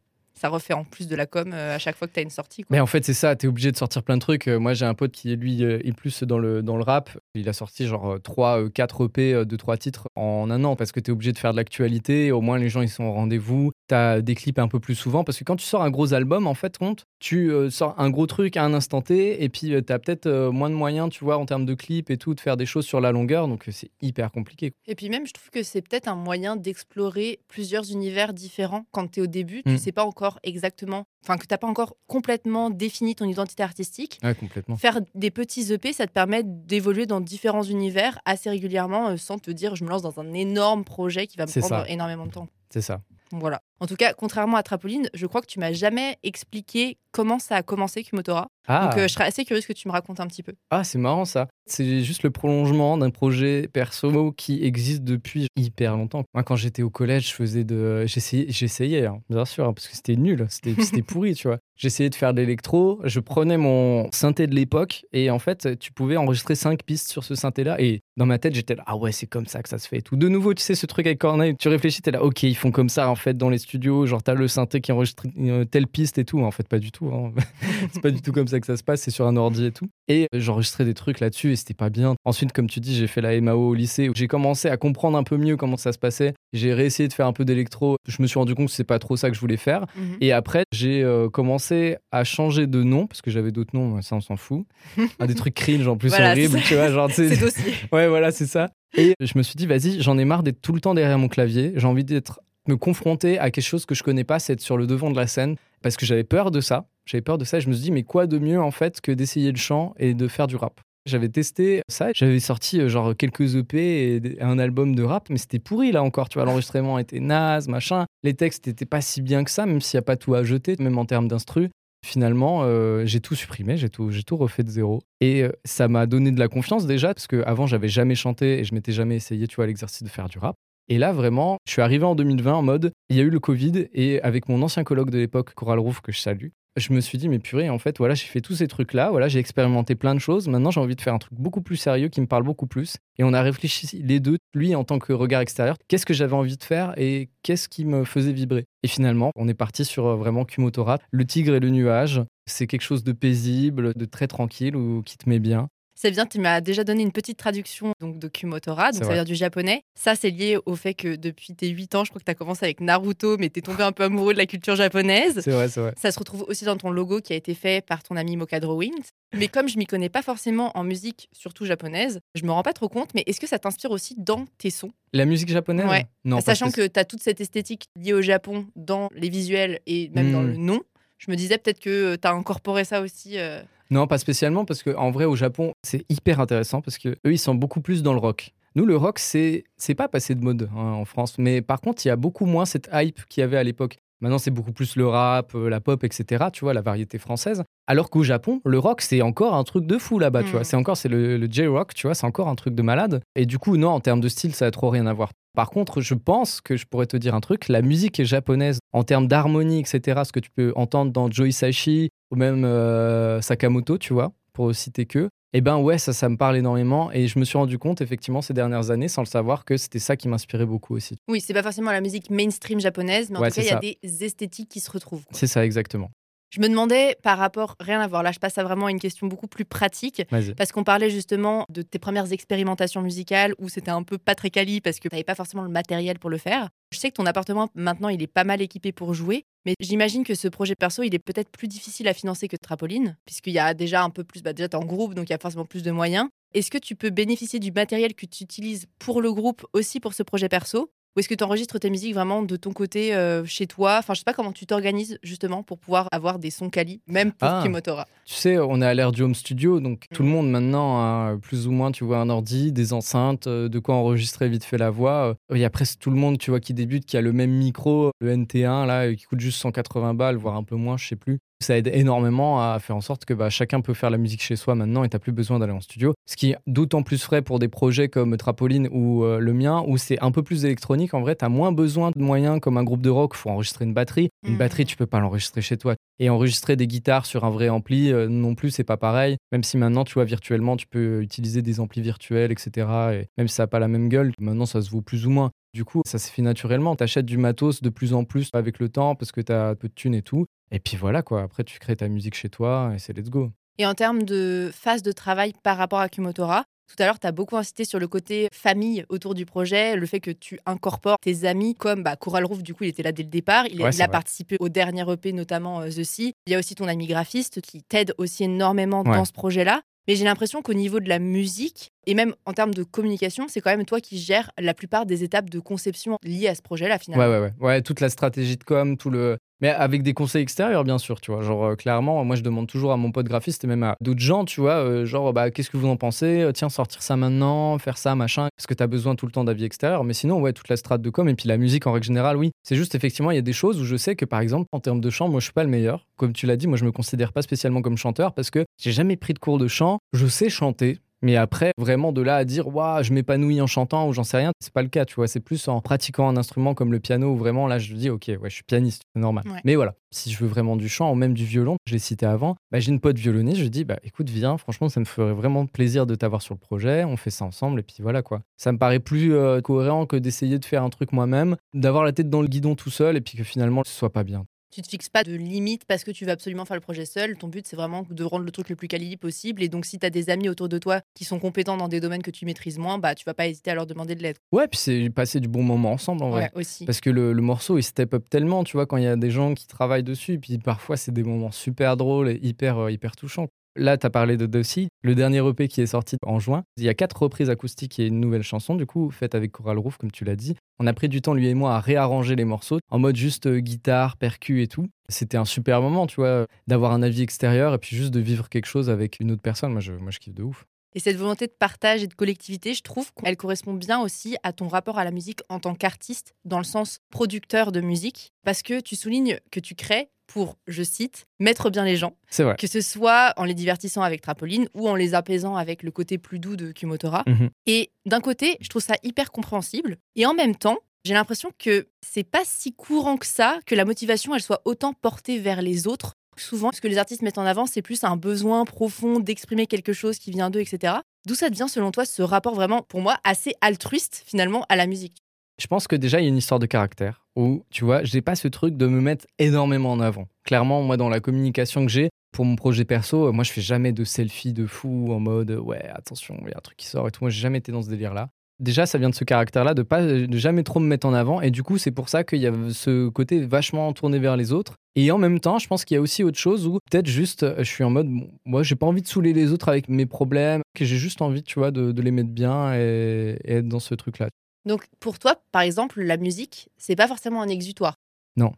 Ça refait en plus de la com euh, à chaque fois que tu as une sortie. quoi. Mais en fait, c'est ça, t'es obligé de sortir plein de trucs. Euh, Moi, j'ai un pote qui, lui, euh, est plus dans le, dans le rap. Il a sorti genre 3, 4 EP de 3 titres en un an parce que t'es obligé de faire de l'actualité. Au moins, les gens, ils sont au rendez-vous. T'as des clips un peu plus souvent parce que quand tu sors un gros album, en fait, compte, tu euh, sors un gros truc à un instant T et puis euh, t'as peut-être euh, moins de moyens, tu vois, en termes de clips et tout, de faire des choses sur la longueur. Donc, c'est hyper compliqué. Et puis même, je trouve que c'est peut-être un moyen d'explorer plusieurs univers différents. Quand tu es au début, tu Mm. sais pas encore encore exactement, enfin que t'as pas encore complètement défini ton identité artistique, Ouais, complètement. faire des petits EP, ça te permet d'évoluer dans différents univers assez régulièrement euh, sans te dire je me lance dans un énorme projet qui va me prendre ça. énormément de temps. C'est ça. Voilà. En tout cas, contrairement à Trapoline, je crois que tu m'as jamais expliqué comment ça a commencé Kumotora. Ah, Donc euh, je serais assez curieuse que tu me racontes un petit peu. ah c'est marrant ça. C'est juste le prolongement d'un projet perso qui existe depuis hyper longtemps. Moi, quand j'étais au collège, je faisais de. J'essayais, j'essayais hein, bien sûr, hein, parce que c'était nul, c'était c'était pourri, tu vois. J'essayais de faire de l'électro, je prenais mon synthé de l'époque et en fait, tu pouvais enregistrer cinq pistes sur ce synthé-là. Et dans ma tête, j'étais là, ah ouais, c'est comme ça que ça se fait et tout. De nouveau, tu sais, ce truc avec Corneille, tu réfléchis, t'es là, ok, ils font comme ça en fait dans les studios, genre t'as le synthé qui enregistre euh, telle piste et tout. En fait, pas du tout. hein. c'est pas du tout comme ça que ça se passe, c'est sur un ordi et tout. Et j'enregistrais des trucs là-dessus et c'était pas bien. Ensuite, comme tu dis, j'ai fait la MAO au lycée où j'ai commencé à comprendre un peu mieux comment ça se passait. J'ai réessayé de faire un peu d'électro. Je me suis rendu compte que c'est pas trop ça que je voulais faire. Mhm. Et après, j'ai euh, commencé à changer de nom parce que j'avais d'autres noms, ça on s'en fout. Ah, des trucs cringe en plus Voilà, horribles, c'est- tu vois, genre C'est dossier. Ouais, voilà, c'est ça. Et je me suis dit, vas-y, j'en ai marre d'être tout le temps derrière mon clavier. J'ai envie d'être me confronter à quelque chose que je connais pas, c'est être sur le devant de la scène parce que j'avais peur de ça. J'avais peur de ça et je me suis dit, mais quoi de mieux en fait que d'essayer le chant et de faire du rap? J'avais testé ça, j'avais sorti euh, genre quelques EP et un album de rap, mais c'était pourri là encore, tu vois, l'enregistrement était naze, machin, les textes n'étaient pas si bien que ça, même s'il n'y a pas tout à jeter, même en termes d'instru. Finalement, euh, j'ai tout supprimé, j'ai tout, refait de zéro. Et euh, ça m'a donné de la confiance déjà, parce qu'avant, j'avais jamais chanté et je m'étais jamais essayé, tu vois, l'exercice de faire du rap. Et là, vraiment, je suis arrivé en 2020 en mode, il y a eu le Covid, et avec mon ancien colloque de l'époque, Coral Rouf, que je salue, je me suis dit, mais purée, en fait, voilà, j'ai fait tous ces trucs-là, voilà, j'ai expérimenté plein de choses. Maintenant, j'ai envie de faire un truc beaucoup plus sérieux qui me parle beaucoup plus. Et on a réfléchi les deux, lui en tant que regard extérieur, qu'est-ce que j'avais envie de faire et qu'est-ce qui me faisait vibrer. Et finalement, on est parti sur euh, vraiment Kumotora, le tigre et le nuage. C'est quelque chose de paisible, de très tranquille ou qui te met bien. C'est bien, tu m'as déjà donné une petite traduction donc, de Kumotora, donc ça vrai. vient du japonais. Ça, c'est lié au fait que depuis tes 8 ans, je crois que tu as commencé avec Naruto, mais tu es tombé un peu amoureux de la culture japonaise. C'est vrai, c'est vrai. Ça se retrouve aussi dans ton logo qui a été fait par ton ami Mocha Drawings. Mais comme je m'y connais pas forcément en musique, surtout japonaise, je me rends pas trop compte. Mais est-ce que ça t'inspire aussi dans tes sons? La musique japonaise? Ouais. Non, Sachant spéci- que tu as toute cette esthétique liée au Japon dans les visuels et même dans Hmm. le nom. Je me disais peut-être que tu as incorporé ça aussi. euh, Non, pas spécialement, parce qu'en vrai, au Japon, c'est hyper intéressant, parce que eux, ils sont beaucoup plus dans le rock. Nous, le rock, c'est pas passé de mode hein, en France, mais par contre, il y a beaucoup moins cette hype qu'il y avait à l'époque. Maintenant, c'est beaucoup plus le rap, euh, la pop, etc. Tu vois, la variété française. Alors qu'au Japon, le rock, c'est encore un truc de fou là-bas, tu Mm. vois. C'est encore, c'est le, le J-rock, tu vois, c'est encore un truc de malade. Et du coup, non, en termes de style, ça a trop rien à voir. Par contre, je pense que je pourrais te dire un truc, la musique japonaise, en termes d'harmonie, etc., ce que tu peux entendre dans Joe Hisaishi ou même euh, Sakamoto, tu vois, pour citer que, eh ben ouais, ça, ça me parle énormément. Et je me suis rendu compte, effectivement, ces dernières années, sans le savoir, que c'était ça qui m'inspirait beaucoup aussi. Oui, c'est pas forcément la musique mainstream japonaise, mais en Ouais, tout cas, il y a des esthétiques qui se retrouvent. C'est ça, exactement. Je me demandais par rapport, rien à voir, là je passe à vraiment une question beaucoup plus pratique, parce qu'on parlait justement de tes premières expérimentations musicales où c'était un peu pas très quali parce que tu n'avais pas forcément le matériel pour le faire. Je sais que ton appartement maintenant il est pas mal équipé pour jouer, mais j'imagine que ce projet perso il est peut-être plus difficile à financer que Trapoline, puisqu'il y a déjà un peu plus, bah déjà t'es en groupe donc il y a forcément plus de moyens. Est-ce que tu peux bénéficier du matériel que tu utilises pour le groupe aussi pour ce projet perso? Ou est-ce que tu enregistres tes musiques vraiment de ton côté euh, chez toi? Enfin, je sais pas comment tu t'organises justement pour pouvoir avoir des sons quali, même pour Ah. Kimotora. Tu sais, on est à l'ère du home studio, donc tout le monde maintenant a plus ou moins, tu vois, un ordi, des enceintes, euh, de quoi enregistrer vite fait la voix. Euh, Il y a presque tout le monde, tu vois, qui débute, qui a le même micro, le NT1, là, qui coûte juste 180 balles, voire un peu moins, je sais plus. Ça aide énormément à faire en sorte que bah, chacun peut faire la musique chez soi maintenant et t'as plus besoin d'aller en studio. Ce qui est d'autant plus vrai pour des projets comme Trapoline ou euh, le mien, où c'est un peu plus électronique. En vrai, t'as moins besoin de moyens comme un groupe de rock, faut enregistrer une batterie. Une Mhm. batterie, tu peux pas l'enregistrer chez toi. Et enregistrer des guitares sur un vrai ampli, euh, non plus, c'est pas pareil. Même si maintenant, tu vois, virtuellement, tu peux utiliser des amplis virtuels, etc. Et même si ça n'a pas la même gueule, maintenant, ça se vaut plus ou moins. Du coup, ça s'est fait naturellement. Tu achètes du matos de plus en plus avec le temps parce que tu as peu de thunes et tout. Et puis voilà, quoi. Après, tu crées ta musique chez toi et c'est let's go. Et en termes de phase de travail par rapport à Kumotora, tout à l'heure, tu as beaucoup insisté sur le côté famille autour du projet, le fait que tu incorpores tes amis, comme bah, Coral Roof, du coup, il était là dès le départ. Il, Ouais, il c'est a vrai. participé au dernier EP, notamment euh, The Sea. Il y a aussi ton ami graphiste qui t'aide aussi énormément Ouais. dans ce projet-là. Mais j'ai l'impression qu'au niveau de la musique, et même en termes de communication, c'est quand même toi qui gères la plupart des étapes de conception liées à ce projet-là, finalement. Ouais, ouais, ouais. Ouais, toute la stratégie de com, tout le. Mais avec des conseils extérieurs, bien sûr, tu vois. Genre, euh, clairement, moi, je demande toujours à mon pote graphiste et même à d'autres gens, tu vois, euh, genre, bah, qu'est-ce que vous en pensez? Euh, Tiens, sortir ça maintenant, faire ça, machin. Parce que tu as besoin tout le temps d'avis extérieur. Mais sinon, ouais, toute la strate de com et puis la musique en règle générale, oui. C'est juste, effectivement, il y a des choses où je sais que, par exemple, en termes de chant, moi, je suis pas le meilleur. Comme tu l'as dit, moi, je me considère pas spécialement comme chanteur parce que j'ai jamais pris de cours de chant. Je sais chanter, mais après, vraiment de là à dire, waouh, je m'épanouis en chantant ou j'en sais rien, c'est pas le cas, tu vois. C'est plus en pratiquant un instrument comme le piano où vraiment là, je dis, ok, ouais, je suis pianiste, c'est normal. Ouais. Mais voilà, si je veux vraiment du chant ou même du violon, je l'ai cité avant, bah, j'ai une pote violoniste, je dis, bah écoute, viens, franchement, ça me ferait vraiment plaisir de t'avoir sur le projet, on fait ça ensemble et puis voilà quoi. Ça me paraît plus euh, cohérent que d'essayer de faire un truc moi-même, d'avoir la tête dans le guidon tout seul et puis que finalement, ce soit pas bien. Tu te fixes pas de limite parce que tu veux absolument faire le projet seul. Ton but, c'est vraiment de rendre le truc le plus quali possible. Et donc, si tu as des amis autour de toi qui sont compétents dans des domaines que tu maîtrises moins, bah, tu vas pas hésiter à leur demander de l'aide. Ouais, puis c'est passer du bon moment ensemble en vrai. Ouais, aussi. Parce que le, le morceau, il step up tellement, tu vois, quand il y a des gens qui travaillent dessus. Puis parfois, c'est des moments super drôles et hyper, euh, hyper touchants. Là, tu as parlé de Dossi, le dernier EP qui est sorti en juin. Il y a quatre reprises acoustiques et une nouvelle chanson, du coup, faite avec Coral Roof, comme tu l'as dit. On a pris du temps, lui et moi, à réarranger les morceaux en mode juste euh, guitare, percu et tout. C'était un super moment, tu vois, d'avoir un avis extérieur et puis juste de vivre quelque chose avec une autre personne. Moi, je, moi, je kiffe de ouf. Et cette volonté de partage et de collectivité, je trouve qu'elle correspond bien aussi à ton rapport à la musique en tant qu'artiste, dans le sens producteur de musique, parce que tu soulignes que tu crées pour, je cite, mettre bien les gens, C'est vrai. que ce soit en les divertissant avec Trampoline ou en les apaisant avec le côté plus doux de Kumotora. Mhm. Et d'un côté, je trouve ça hyper compréhensible, et en même temps, j'ai l'impression que c'est pas si courant que ça, que la motivation, elle soit autant portée vers les autres. Souvent, ce que les artistes mettent en avant, c'est plus un besoin profond d'exprimer quelque chose qui vient d'eux, etc. D'où ça devient, selon toi, ce rapport vraiment, pour moi, assez altruiste, finalement, à la musique? Je pense que déjà, il y a une histoire de caractère où, tu vois, j'ai pas ce truc de me mettre énormément en avant. Clairement, moi, dans la communication que j'ai, pour mon projet perso, euh, moi, je fais jamais de selfie de fou en mode euh, ouais, attention, il y a un truc qui sort et tout. Moi, j'ai jamais été dans ce délire-là. Déjà, ça vient de ce caractère-là, de pas de jamais trop me mettre en avant. Et du coup, c'est pour ça qu'il y a ce côté vachement tourné vers les autres. Et en même temps, je pense qu'il y a aussi autre chose où peut-être juste, euh, je suis en mode, bon, moi, j'ai pas envie de saouler les autres avec mes problèmes, que j'ai juste envie, tu vois, de, de les mettre bien et, et être dans ce truc-là. Donc, pour toi, par exemple, la musique, c'est pas forcément un exutoire? Non.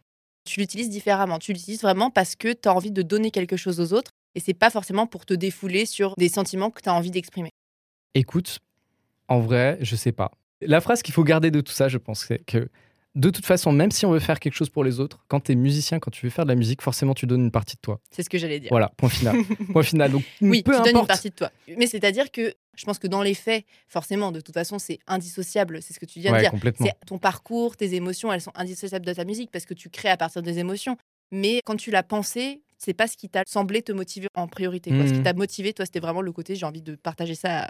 Tu l'utilises différemment. Tu l'utilises vraiment parce que tu as envie de donner quelque chose aux autres et c'est pas forcément pour te défouler sur des sentiments que tu as envie d'exprimer. Écoute, en vrai, je sais pas. La phrase qu'il faut garder de tout ça, je pense, c'est que de toute façon, même si on veut faire quelque chose pour les autres, quand tu es musicien, quand tu veux faire de la musique, forcément, tu donnes une partie de toi. C'est ce que j'allais dire. Voilà, point final. point final. Donc, Oui, peu tu donnes une partie de toi. Mais c'est-à-dire que je pense que dans les faits, forcément, de toute façon, c'est indissociable. C'est ce que tu viens de dire. complètement. C'est ton parcours, tes émotions, elles sont indissociables de ta musique parce que tu crées à partir des émotions. Mais quand tu l'as pensé, c'est pas ce qui t'a semblé te motiver en priorité. quoi. Ce qui Mhm. t'a motivé, toi, c'était vraiment le côté j'ai envie de partager ça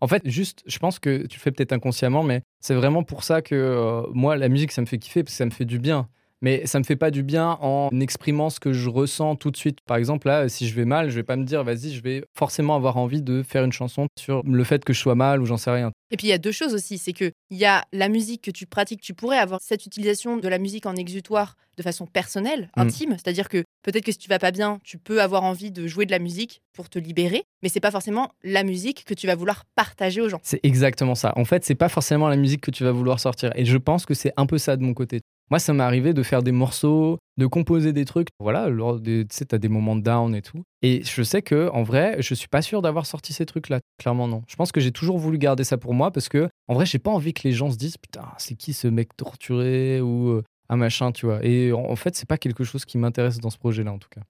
En fait, juste, je pense que tu le fais peut-être inconsciemment, mais c'est vraiment pour ça que euh, moi, la musique, ça me fait kiffer parce que ça me fait du bien. Mais ça me fait pas du bien en exprimant ce que je ressens tout de suite. Par exemple, là, si je vais mal, je vais pas me dire, vas-y, je vais forcément avoir envie de faire une chanson sur le fait que je sois mal ou j'en sais rien. Et puis il y a deux choses aussi, c'est que il y a la musique que tu pratiques, tu pourrais avoir cette utilisation de la musique en exutoire de façon personnelle, Mm. intime, c'est-à-dire que peut-être que si tu vas pas bien, tu peux avoir envie de jouer de la musique pour te libérer, mais c'est pas forcément la musique que tu vas vouloir partager aux gens. C'est exactement ça. En fait, c'est pas forcément la musique que tu vas vouloir sortir. Et je pense que c'est un peu ça de mon côté. Moi, ça m'est arrivé de faire des morceaux, de composer des trucs. Voilà, tu sais, t'as des moments down et tout. Et je sais que, en vrai, je suis pas sûr d'avoir sorti ces trucs-là. Clairement, non. Je pense que j'ai toujours voulu garder ça pour moi parce que, en vrai, j'ai pas envie que les gens se disent, putain, c'est qui ce mec torturé ou euh, un machin, tu vois. Et en fait, c'est pas quelque chose qui m'intéresse dans ce projet-là, en tout cas.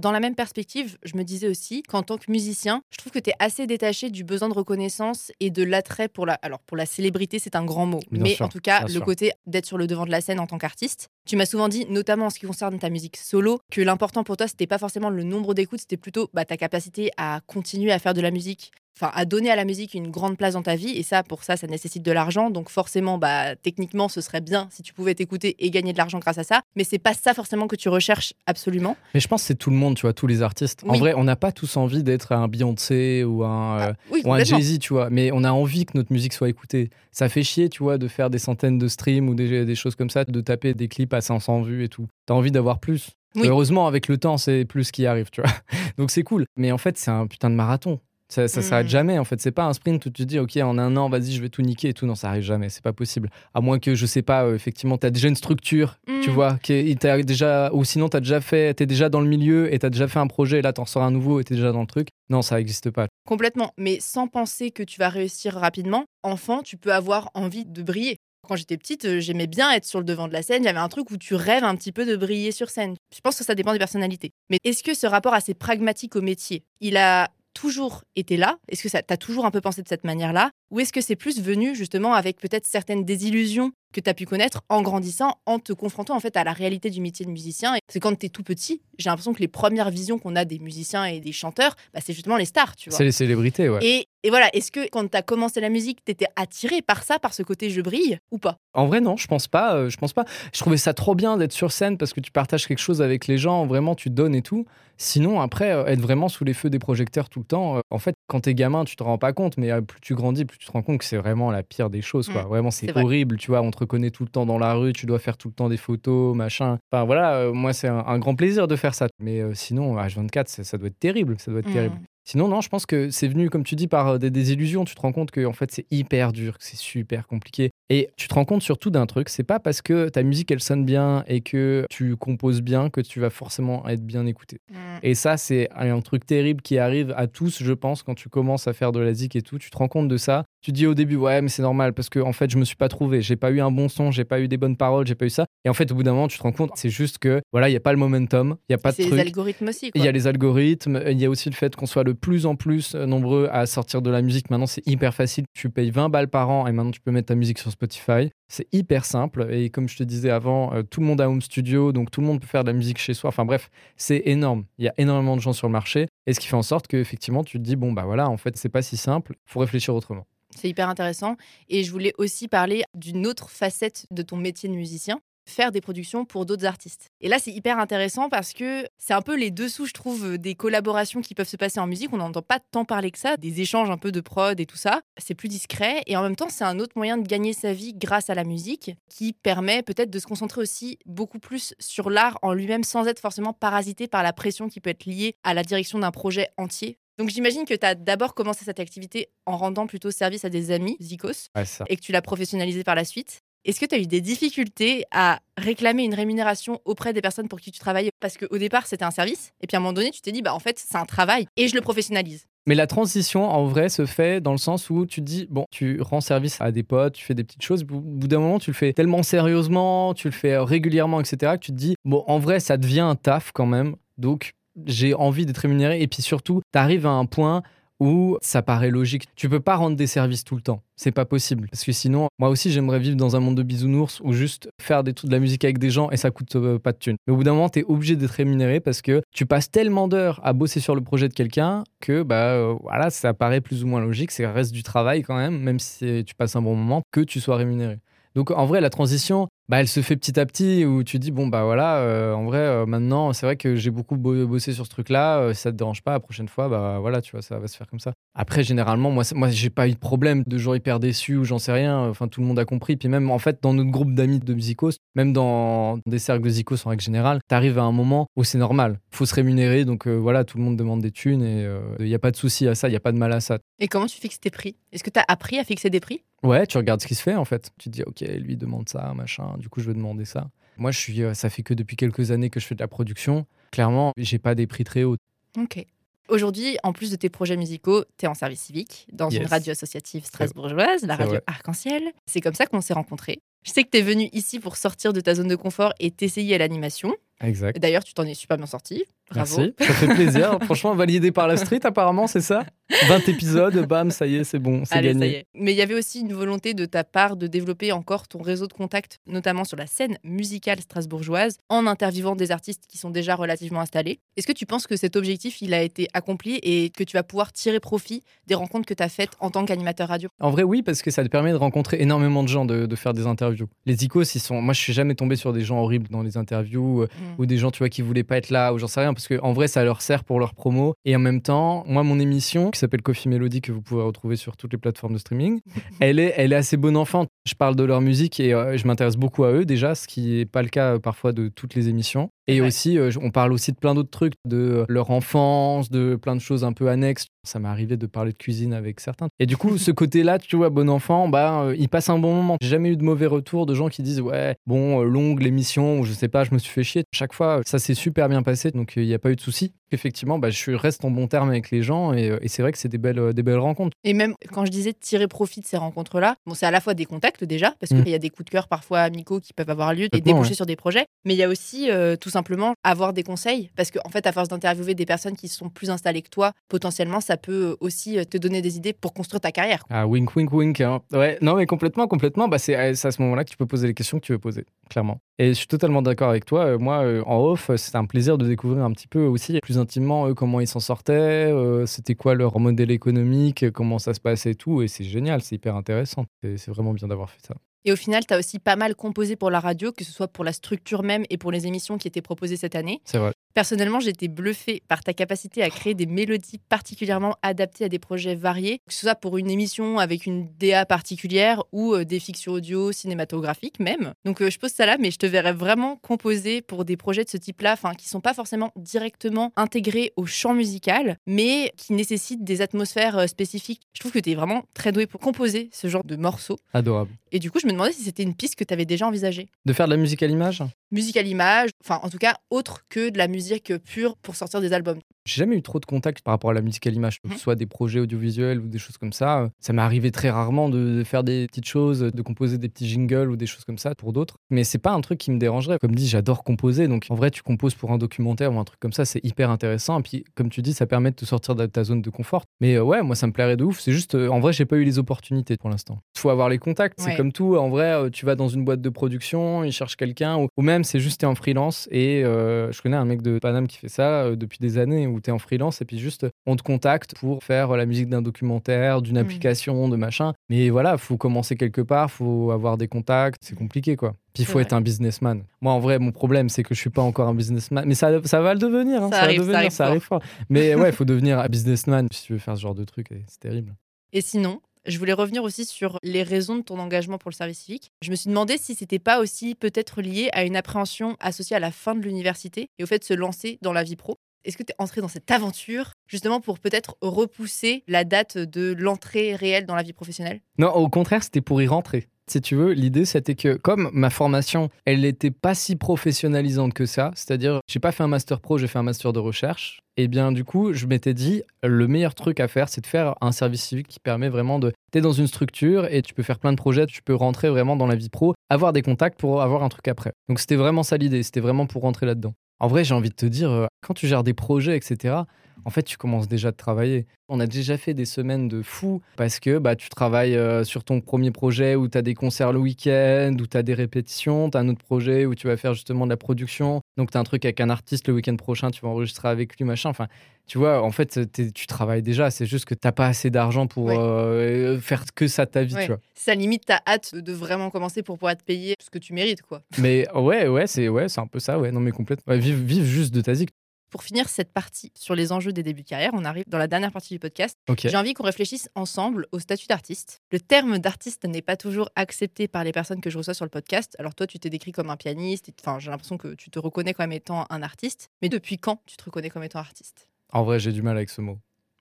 Dans la même perspective, je me disais aussi qu'en tant que musicien, je trouve que tu es assez détaché du besoin de reconnaissance et de l'attrait pour la alors pour la célébrité, c'est un grand mot, Bien mais sûr, en tout cas, le sûr. côté d'être sur le devant de la scène en tant qu'artiste. Tu m'as souvent dit notamment en ce qui concerne ta musique solo que l'important pour toi, c'était pas forcément le nombre d'écoutes, c'était plutôt bah, ta capacité à continuer à faire de la musique Enfin, à donner à la musique une grande place dans ta vie, et ça, pour ça, ça nécessite de l'argent. Donc, forcément, bah, techniquement, ce serait bien si tu pouvais t'écouter et gagner de l'argent grâce à ça. Mais c'est pas ça forcément que tu recherches absolument. Mais je pense que c'est tout le monde, tu vois, tous les artistes. En vrai, on n'a pas tous envie d'être un Beyoncé ou un. euh, Ah, oui, ou un complètement. Jay-Z, tu vois, mais on a envie que notre musique soit écoutée. Ça fait chier, tu vois, de faire des centaines de streams ou des, des choses comme ça, de taper des clips à 500 vues et tout. T'as envie d'avoir plus. Oui. Heureusement, avec le temps, c'est plus qui arrive, tu vois. Donc c'est cool. Mais en fait, c'est un putain de marathon. Ça, ça s'arrête Mm. jamais en fait. C'est pas un sprint où tu te dis ok en un an vas-y je vais tout niquer et tout. Non ça arrive jamais. C'est pas possible. À moins que je sais pas euh, effectivement t'as déjà une structure tu Mm. vois qui est- t'as déjà ou sinon t'as déjà fait t'es déjà dans le milieu et t'as déjà fait un projet et là t'en sors un nouveau et t'es déjà dans le truc. Non ça existe pas. Complètement, mais sans penser que tu vas réussir rapidement. Enfant, tu peux avoir envie de briller. Quand j'étais petite, euh, j'aimais bien être sur le devant de la scène. Il y avait un truc où tu rêves un petit peu de briller sur scène. Je pense que ça dépend des personnalités. Mais est-ce que ce rapport assez pragmatique au métier, il a toujours été là? Est-ce que ça t'as toujours un peu pensé de cette manière-là? Ou est-ce que c'est plus venu justement avec peut-être certaines désillusions que tu as pu connaître en grandissant, en te confrontant en fait à la réalité du métier de musicien? Parce que quand tu es tout petit, j'ai l'impression que les premières visions qu'on a des musiciens et des chanteurs, bah, c'est justement les stars, tu vois. C'est les célébrités ouais. Et, et voilà, est-ce que quand tu as commencé la musique, tu étais attiré par ça, par ce côté je brille ou pas? En vrai, non, je pense pas. euh, je pense pas. Je trouvais ça trop bien d'être sur scène parce que tu partages quelque chose avec les gens, vraiment, tu donnes et tout. Sinon, après, euh, être vraiment sous les feux des projecteurs tout le temps, euh, en fait, quand t'es gamin, tu te rends pas compte, mais plus tu grandis, plus tu te rends compte que c'est vraiment la pire des choses, quoi. Mm, vraiment, c'est vrai. horrible, tu vois. On te reconnaît tout le temps dans la rue, tu dois faire tout le temps des photos, machin. Enfin, voilà, euh, moi, c'est un, un grand plaisir de faire ça. Mais euh, sinon, H24, ça, ça doit être terrible. Ça doit être terrible. Sinon, non, je pense que c'est venu, comme tu dis, par euh, des désillusions. Tu te rends compte que en fait, c'est hyper dur, que c'est super compliqué. Et tu te rends compte surtout d'un truc, c'est pas parce que ta musique elle sonne bien et que tu composes bien que tu vas forcément être bien écouté. Mm. Et ça, c'est un truc terrible qui arrive à tous, je pense, quand tu commences à faire de la zik et tout. Tu te rends compte de ça. Tu dis au début, ouais, mais c'est normal parce que en fait, je me suis pas trouvé. J'ai pas eu un bon son, j'ai pas eu des bonnes paroles, j'ai pas eu ça. Et en fait, au bout d'un moment, tu te rends compte, c'est juste que voilà, il y a pas le momentum, il y a pas de C'est les truc. algorithmes aussi. Il y a les algorithmes, il y a aussi le fait qu'on soit de plus en plus euh, nombreux à sortir de la musique. Maintenant, c'est hyper facile. Tu payes 20 balles par an et maintenant tu peux mettre ta musique sur Spotify. C'est hyper simple. Et comme je te disais avant, euh, tout le monde a home studio, donc tout le monde peut faire de la musique chez soi. Enfin bref, c'est énorme. Il y a énormément de gens sur le marché. Et ce qui fait en sorte qu'effectivement, tu te dis, bon, bah voilà, en fait, c'est pas si simple. faut réfléchir autrement. C'est hyper intéressant. Et je voulais aussi parler d'une autre facette de ton métier de musicien, faire des productions pour d'autres artistes. Et là, c'est hyper intéressant parce que c'est un peu les dessous, je trouve, des collaborations qui peuvent se passer en musique. On n'entend pas tant parler que ça, des échanges un peu de prod et tout ça. C'est plus discret. Et en même temps, c'est un autre moyen de gagner sa vie grâce à la musique qui permet peut-être de se concentrer aussi beaucoup plus sur l'art en lui-même sans être forcément parasité par la pression qui peut être liée à la direction d'un projet entier. Donc j'imagine que tu as d'abord commencé cette activité en rendant plutôt service à des amis, Zikos, Ouais, et que tu l'as professionnalisé par la suite. Est-ce que tu as eu des difficultés à réclamer une rémunération auprès des personnes pour qui tu travaillais Parce qu'au départ, c'était un service, et puis à un moment donné, tu t'es dit, bah en fait, c'est un travail, et je le professionnalise. Mais la transition, en vrai, se fait dans le sens où tu te dis, bon, tu rends service à des potes, tu fais des petites choses. Au bout d'un moment, tu le fais tellement sérieusement, tu le fais régulièrement, etc., que tu te dis, bon, en vrai, ça devient un taf quand même. Donc, j'ai envie d'être rémunéré. Et puis surtout, tu arrives à un point où ça paraît logique. Tu peux pas rendre des services tout le temps. C'est pas possible. Parce que sinon, moi aussi, j'aimerais vivre dans un monde de bisounours ou juste faire des de la musique avec des gens et ça coûte euh, pas de thunes. Mais au bout d'un moment, tu es obligé d'être rémunéré parce que tu passes tellement d'heures à bosser sur le projet de quelqu'un que bah euh, voilà, ça paraît plus ou moins logique. C'est reste du travail quand même, même si tu passes un bon moment, que tu sois rémunéré. Donc en vrai, la transition, bah, elle se fait petit à petit où tu dis bon bah voilà, euh, en vrai euh, maintenant c'est vrai que j'ai beaucoup bo- bossé sur ce truc-là. euh, si ça te dérange pas, la prochaine fois bah voilà, tu vois ça va se faire comme ça. Après généralement moi moi j'ai pas eu de problème de gens hyper déçus ou j'en sais rien. Enfin tout le monde a compris. Puis même en fait dans notre groupe d'amis de musicos, même dans des cercles de zikos en règle générale, t'arrives à un moment où c'est normal. Faut se rémunérer donc voilà tout le monde demande des thunes et il y a pas de souci à ça, il y a pas de mal à ça. Et comment tu fixes tes prix? Est-ce que tu as appris à fixer des prix? Ouais, tu regardes ce qui se fait en fait. Tu te dis, ok, lui demande ça, machin, du coup je vais demander ça. Moi, je suis, euh, ça fait que depuis quelques années que je fais de la production. Clairement, j'ai pas des prix très hauts. Ok. Aujourd'hui, en plus de tes projets musicaux, tu es en service civique dans une radio associative strasbourgeoise, la radio. Arc-en-Ciel. C'est comme ça qu'on s'est rencontrés. Je sais que tu es venu ici pour sortir de ta zone de confort et t'essayer à l'animation. Exact. D'ailleurs, tu t'en es super bien sorti. Bravo. Merci, ça fait plaisir. Franchement, validé par la street, apparemment, c'est ça? 20 épisodes, bam, ça y est, c'est bon, c'est gagné. ça y est. Mais il y avait aussi une volonté de ta part de développer encore ton réseau de contacts, notamment sur la scène musicale strasbourgeoise, en interviewant des artistes qui sont déjà relativement installés. Est-ce que tu penses que cet objectif, il a été accompli et que tu vas pouvoir tirer profit des rencontres que tu as faites en tant qu'animateur radio? En vrai, oui, parce que ça te permet de rencontrer énormément de gens, de, de faire des interviews. Les icos, ils sont. Moi, je suis jamais tombé sur des gens horribles dans les interviews euh, Mm. ou des gens, tu vois, qui voulaient pas être là ou j'en sais rien, parce que en vrai, ça leur sert pour leur promo. Et en même temps, moi, mon émission, qui s'appelle Coffee Melody, que vous pouvez retrouver sur toutes les plateformes de streaming, elle est, elle est assez bonne enfant. Je parle de leur musique et euh, je m'intéresse beaucoup à eux déjà, ce qui n'est pas le cas euh, parfois de toutes les émissions. Et Ouais. aussi, euh, on parle aussi de plein d'autres trucs, de leur enfance, de plein de choses un peu annexes. Ça m'est arrivé de parler de cuisine avec certains. Et du coup, ce côté-là, tu vois, bon enfant, bah, euh, il passe un bon moment. J'ai jamais eu de mauvais retours de gens qui disent ouais, bon, euh, longue l'émission, ou je sais pas, je me suis fait chier. Chaque fois, ça s'est super bien passé, donc euh, il n'y a pas eu de souci. Effectivement, bah, je reste en bon terme avec les gens, et, euh, et c'est vrai que c'est des belles, euh, des belles rencontres. Et même quand je disais tirer profit de ces rencontres-là, bon, c'est à la fois des contacts déjà, parce Mm. qu'il y a des coups de cœur parfois amicaux qui peuvent avoir lieu et déboucher ouais. sur des projets, mais il y a aussi euh, tout simplement avoir des conseils, parce qu'en fait, à force d'interviewer des personnes qui sont plus installées que toi, potentiellement, ça peut aussi te donner des idées pour construire ta carrière. Ah, wink, wink, wink. hein. Ouais, non, mais complètement, complètement. Bah, c'est à ce moment-là que tu peux poser les questions que tu veux poser, clairement. Et je suis totalement d'accord avec toi. Euh, moi, euh, en off, euh, c'était un plaisir de découvrir un petit peu aussi, plus intimement, eux, comment ils s'en sortaient, c'était quoi leur modèle économique, comment ça se passait et tout. Et c'est génial, c'est hyper intéressant. C'est vraiment bien d'avoir fait ça. Et au final, tu as aussi pas mal composé pour la radio, que ce soit pour la structure même et pour les émissions qui étaient proposées cette année. C'est vrai. Personnellement, j'étais bluffée par ta capacité à créer des mélodies particulièrement adaptées à des projets variés, que ce soit pour une émission avec une DA particulière ou euh, des fictions audio cinématographiques même. Donc euh, je pose ça là, mais je te verrais vraiment composer pour des projets de ce type-là, enfin qui sont pas forcément directement intégrés au champ musical, mais qui nécessitent des atmosphères euh, spécifiques. Je trouve que tu es vraiment très doué pour composer ce genre de morceaux. Adorable. Et du coup, je me demandais si c'était une piste que tu avais déjà envisagée. De faire de la musique à l'image? Musique à l'image, enfin en tout cas autre que de la musique pure pour sortir des albums. J'ai jamais eu trop de contact par rapport à la musique à l'image, que Mhm. ce soit des projets audiovisuels ou des choses comme ça. Ça m'est arrivé très rarement de faire des petites choses, de composer des petits jingles ou des choses comme ça pour d'autres. Mais c'est pas un truc qui me dérangerait. Comme dit, j'adore composer. Donc en vrai, tu composes pour un documentaire ou un truc comme ça, c'est hyper intéressant. Et puis, comme tu dis, ça permet de te sortir de ta zone de confort. Mais euh, ouais, moi, ça me plairait de ouf. C'est juste, euh, en vrai, j'ai pas eu les opportunités pour l'instant. Il faut avoir les contacts. C'est comme tout. En vrai, euh, tu vas dans une boîte de production, ils cherchent quelqu'un. Ou, ou même, c'est juste, t'es en freelance. Et je connais un mec de Paname qui fait ça depuis des années où t'es en freelance. Et puis juste, on te contacte pour faire la musique d'un documentaire, d'une Mhm. application, de machin. Mais voilà, faut commencer quelque part, faut avoir des contacts. C'est compliqué, quoi. Puis il faut vrai. être un businessman. Moi, en vrai, mon problème, c'est que je suis pas encore un businessman. Mais ça, ça va le devenir. hein, Ça ça, arrive, ça va devenir, arrive ça arrive fort. Mais ouais, il faut devenir un businessman si tu veux faire ce genre de truc. C'est terrible. Et sinon, je voulais revenir aussi sur les raisons de ton engagement pour le service civique. Je me suis demandé si c'était pas aussi peut-être lié à une appréhension associée à la fin de l'université et au fait de se lancer dans la vie pro. Est-ce que tu es entré dans cette aventure justement pour peut-être repousser la date de l'entrée réelle dans la vie professionnelle? Non, au contraire, c'était pour y rentrer. Si tu veux, l'idée c'était que comme ma formation, elle n'était pas si professionnalisante que ça, c'est-à-dire j'ai pas fait un master pro, j'ai fait un master de recherche. Et bien du coup, je m'étais dit le meilleur truc à faire, c'est de faire un service civique qui permet vraiment de t'es dans une structure et tu peux faire plein de projets, tu peux rentrer vraiment dans la vie pro, avoir des contacts pour avoir un truc après. Donc c'était vraiment ça l'idée, c'était vraiment pour rentrer là-dedans. En vrai, j'ai envie de te dire, euh, quand tu gères des projets, etc., en fait, tu commences déjà à travailler. On a déjà fait des semaines de fou parce que bah, tu travailles euh, sur ton premier projet où tu as des concerts le week-end, où tu as des répétitions, tu as un autre projet où tu vas faire justement de la production. Donc, tu as un truc avec un artiste le week-end prochain, tu vas enregistrer avec lui, machin. Enfin, tu vois, en fait, tu travailles déjà. C'est juste que tu pas assez d'argent pour Ouais. euh, faire que ça de ta vie, Ouais. tu vois. Ça limite ta hâte de vraiment commencer pour pouvoir te payer ce que tu mérites quoi. Mais ouais, ouais, c'est ouais, un peu ça, ouais. Non, mais complètement. Ouais, vive, vive juste de ta zik. Pour finir cette partie sur les enjeux des débuts de carrière, on arrive dans la dernière partie du podcast. J'ai envie qu'on réfléchisse ensemble au statut d'artiste. Le terme d'artiste n'est pas toujours accepté par les personnes que je reçois sur le podcast. Alors toi, tu t'es décrit comme un pianiste. Enfin, j'ai l'impression que tu te reconnais comme étant un artiste. Mais depuis quand tu te reconnais comme étant artiste? En vrai, j'ai du mal avec ce mot.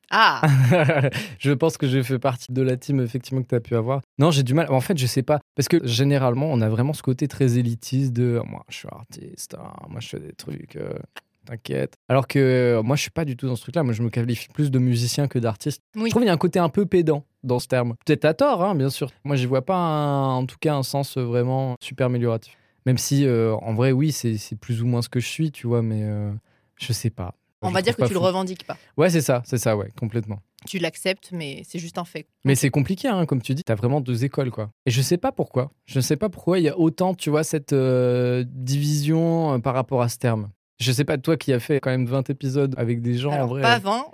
Ah je pense que j'ai fait partie de la team effectivement que tu as pu avoir. Non, j'ai du mal. En fait, je sais pas. Parce que généralement, on a vraiment ce côté très élitiste de moi, je suis artiste, hein, moi, je fais des trucs. euh, T'inquiète. Alors que euh, moi, je suis pas du tout dans ce truc-là. Moi, je me qualifie plus de musicien que d'artiste. Oui. Je trouve qu'il y a un côté un peu pédant dans ce terme. Peut-être à tort, hein, bien sûr. Moi, j'y vois pas, un- en tout cas, un sens vraiment super amélioratif. Même si, euh, en vrai, oui, c'est plus ou moins ce que je suis, tu vois, mais euh, je sais pas. On Je va dire que tu pas le fou. revendiques pas. Ouais, c'est ça, c'est ça, ouais, complètement. Tu l'acceptes, mais c'est juste un fait. Mais c'est compliqué, hein, comme tu dis. T'as vraiment deux écoles, quoi. Et je sais pas pourquoi. Je sais pas pourquoi il y a autant, tu vois, cette euh, division par rapport à ce terme. Je sais pas, toi qui as fait quand même 20 épisodes avec des gens, en vrai. pas 20,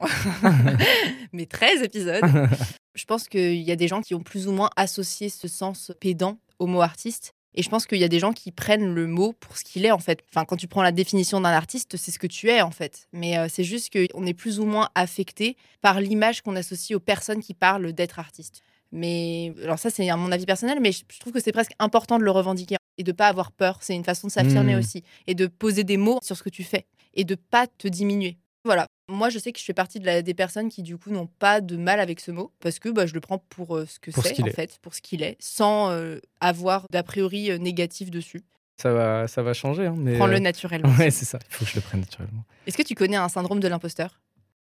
mais 13 épisodes. je pense qu'il y a des gens qui ont plus ou moins associé ce sens pédant au mot artiste. Et je pense qu'il y a des gens qui prennent le mot pour ce qu'il est en fait. Enfin, quand tu prends la définition d'un artiste, c'est ce que tu es en fait. Mais euh, c'est juste qu'on est plus ou moins affecté par l'image qu'on associe aux personnes qui parlent d'être artiste. Mais alors ça, c'est à mon avis personnel, mais je trouve que c'est presque important de le revendiquer. Et de pas avoir peur. C'est une façon de s'affirmer Mm. aussi et de poser des mots sur ce que tu fais et de pas te diminuer. Voilà. Moi, je sais que je fais partie de la- des personnes qui, du coup, n'ont pas de mal avec ce mot parce que bah, je le prends pour euh, ce que ce c'est, en est. fait, pour ce qu'il est, sans euh, avoir d'a priori euh, négatif dessus. Ça va, ça va changer. Hein, mais, Prends-le naturellement. Ouais, c'est ça. Il faut que je le prenne naturellement. Est-ce que tu connais un syndrome de l'imposteur?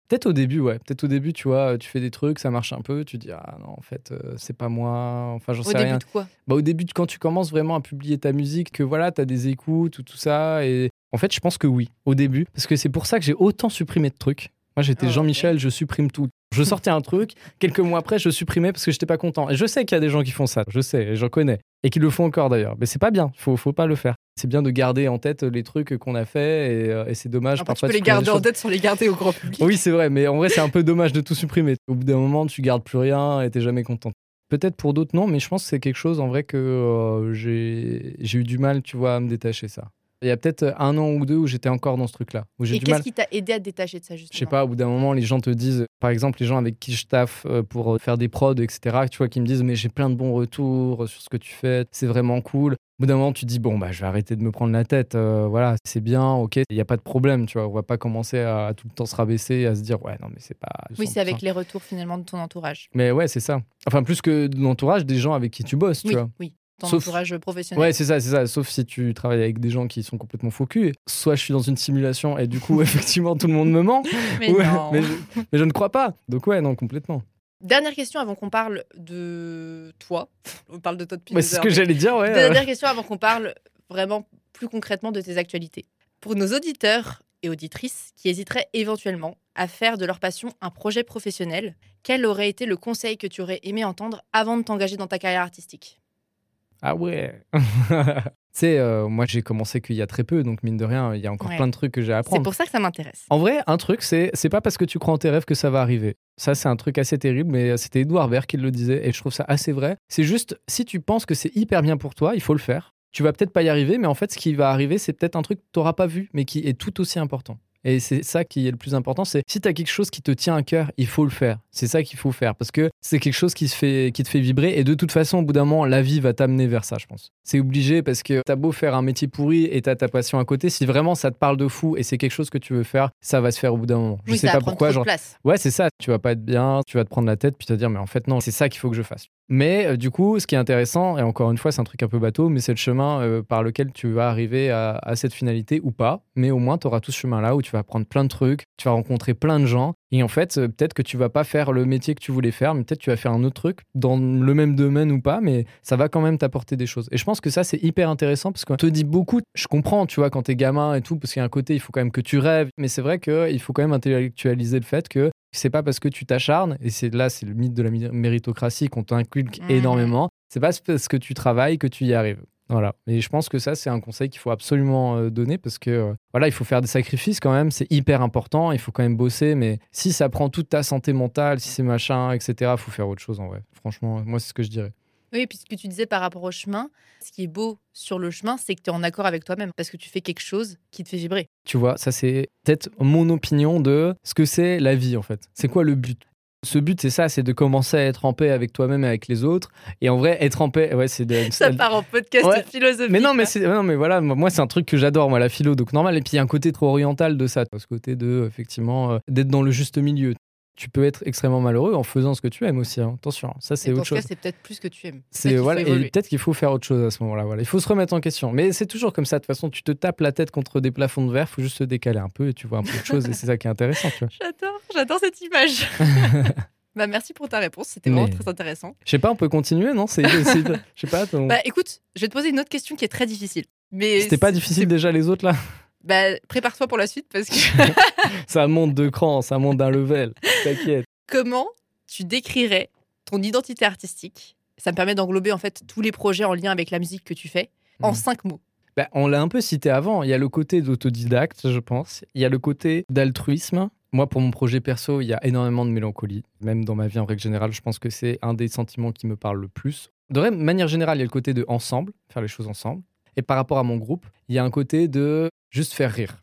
Peut-être au début, ouais. Peut-être au début, tu vois, tu fais des trucs, ça marche un peu, tu dis ah non, en fait, euh, c'est pas moi. Enfin, j'en Au sais début rien. de quoi? Bah, au début, quand tu commences vraiment à publier ta musique, que voilà, t'as des écoutes ou tout ça, et en fait, je pense que oui, au début, parce que c'est pour ça que j'ai autant supprimé de trucs. Moi, j'étais Ah. Jean-Michel, je supprime tout. Je sortais un truc, quelques mois après, je supprimais parce que j'étais pas content. Et je sais qu'il y a des gens qui font ça, je sais, et j'en connais, et qui le font encore d'ailleurs. Mais c'est pas bien, faut, faut pas le faire. C'est bien de garder en tête les trucs qu'on a fait, et, euh, et c'est dommage Après, tu parfois. peux de les garder en tête sans les garder au grand public. Oui, c'est vrai, mais en vrai, c'est un peu dommage de tout supprimer. Au bout d'un moment, tu gardes plus rien et t'es jamais content. Peut-être pour d'autres, non, mais je pense que c'est quelque chose en vrai que euh, j'ai j'ai eu du mal, tu vois, à me détacher ça. Il y a peut-être un an ou deux où j'étais encore dans ce truc-là, où j'ai Et qu'est-ce mal. qui t'a aidé à te détacher de ça, justement Je sais pas, au bout d'un moment, les gens te disent, par exemple, les gens avec qui je taffe euh, pour faire des prods, etc., tu vois, qui me disent, mais j'ai plein de bons retours sur ce que tu fais, c'est vraiment cool. Au bout d'un moment, tu dis, bon, bah, je vais arrêter de me prendre la tête, euh, voilà, c'est bien, ok, il n'y a pas de problème, tu vois, on va pas commencer à, à tout le temps se rabaisser, à se dire, ouais, non, mais c'est pas. Oui, c'est 100%. avec les retours finalement de ton entourage. Mais ouais, c'est ça. Enfin, plus que de l'entourage, des gens avec qui tu bosses, Oui, tu vois. oui. Ton Sauf- entourage professionnel. Ouais, c'est ça, c'est ça. Sauf si tu travailles avec des gens qui sont complètement faux cul. Soit je suis dans une simulation et du coup, effectivement, tout le monde me ment. Mais Ouais, non. mais, je, mais je ne crois pas. Donc, ouais, non, complètement. Dernière question avant qu'on parle de toi. On parle de toi depuis c'est ce que j'allais dire, ouais. Dernière question avant qu'on parle vraiment plus concrètement de tes actualités. Pour nos auditeurs et auditrices qui hésiteraient éventuellement à faire de leur passion un projet professionnel, quel aurait été le conseil que tu aurais aimé entendre avant de t'engager dans ta carrière artistique? Ah ouais. tu sais, euh, moi, j'ai commencé qu'il y a très peu, donc mine de rien, il y a encore Ouais. plein de trucs que j'ai à C'est apprendre. pour ça que ça m'intéresse. En vrai, un truc, c'est c'est pas parce que tu crois en tes rêves que ça va arriver. Ça, c'est un truc assez terrible, mais c'était Edouard Baird qui le disait, et je trouve ça assez vrai. C'est juste, si tu penses que c'est hyper bien pour toi, il faut le faire. Tu vas peut-être pas y arriver, mais en fait, ce qui va arriver, c'est peut-être un truc que tu n'auras pas vu, mais qui est tout aussi important. Et c'est ça qui est le plus important, c'est si tu as quelque chose qui te tient à cœur, il faut le faire. C'est ça qu'il faut faire parce que c'est quelque chose qui, se fait, qui te fait vibrer et de toute façon, au bout d'un moment, la vie va t'amener vers ça, je pense. C'est obligé parce que t'as beau faire un métier pourri et t'as ta passion à côté, si vraiment ça te parle de fou et c'est quelque chose que tu veux faire, ça va se faire au bout d'un moment. Je oui, sais ça pas pourquoi, genre, place. Ouais, c'est ça. Tu vas pas être bien, tu vas te prendre la tête, puis te dire, mais en fait, non, c'est ça qu'il faut que je fasse. Mais euh, du coup, ce qui est intéressant, et encore une fois, c'est un truc un peu bateau, mais c'est le chemin euh, par lequel tu vas arriver à, à cette finalité ou pas. Mais au moins, tu auras tout ce chemin-là où tu vas apprendre plein de trucs, tu vas rencontrer plein de gens. Et en fait, euh, peut-être que tu vas pas faire le métier que tu voulais faire, mais peut-être tu vas faire un autre truc dans le même domaine ou pas, mais ça va quand même t'apporter des choses. Et je pense que ça, c'est hyper intéressant parce qu'on te dit beaucoup, je comprends, tu vois, quand t'es gamin et tout, parce qu'il y a un côté, il faut quand même que tu rêves. Mais c'est vrai qu'il faut quand même intellectualiser le fait que c'est pas parce que tu t'acharnes, et c'est là, c'est le mythe de la mé- méritocratie qu'on t'inculque énormément, c'est pas parce que tu travailles que tu y arrives. Voilà. Et je pense que ça, c'est un conseil qu'il faut absolument euh, donner parce que euh, voilà, il faut faire des sacrifices quand même. C'est hyper important. Il faut quand même bosser. Mais si ça prend toute ta santé mentale, si c'est machin, etc., il faut faire autre chose en vrai. Franchement, moi, c'est ce que je dirais. Oui, puis ce que tu disais par rapport au chemin, ce qui est beau sur le chemin, c'est que tu es en accord avec toi-même parce que tu fais quelque chose qui te fait vibrer. Tu vois, ça, c'est peut-être mon opinion de ce que c'est la vie en fait. C'est quoi le but? Ce but, c'est ça, c'est de commencer à être en paix avec toi-même et avec les autres. Et en vrai, être en paix, ouais, c'est de. Ça part en podcast Ouais. philosophique. Mais non, mais c'est non, mais voilà, moi c'est un truc que j'adore, moi la philo, donc normal. Et puis il y a un côté trop oriental de ça, ce côté de effectivement euh, d'être dans le juste milieu. Tu peux être extrêmement malheureux en faisant ce que tu aimes aussi. hein. Attention, ça c'est autre ce cas, chose. c'est peut-être plus que tu aimes. C'est voilà, et peut-être qu'il faut faire autre chose à ce moment-là. Voilà, il faut se remettre en question. Mais c'est toujours comme ça. De toute façon, tu te tapes la tête contre des plafonds de verre, faut juste se décaler un peu et tu vois un peu de choses. et c'est ça qui est intéressant. J'adore, j'adore cette image. bah, merci pour ta réponse, c'était Mais- vraiment très intéressant. Je sais pas, on peut continuer, non? C'est, je sais pas. ton- Bah écoute, je vais te poser une autre question qui est très difficile. Mais C'était pas difficile déjà les autres là? Bah prépare-toi pour la suite parce que Ça monte de cran, ça monte d'un level. T'inquiète. comment tu décrirais ton identité artistique? Ça me permet d'englober en fait tous les projets en lien avec la musique que tu fais en Mhm. cinq mots. Bah, on l'a un peu cité avant. Il y a le côté d'autodidacte, je pense. Il y a le côté d'altruisme. Moi, pour mon projet perso, il y a énormément de mélancolie. Même dans ma vie en règle générale, je pense que c'est un des sentiments qui me parle le plus. De manière générale, il y a le côté de ensemble, faire les choses ensemble. Et par rapport à mon groupe, il y a un côté de juste faire rire.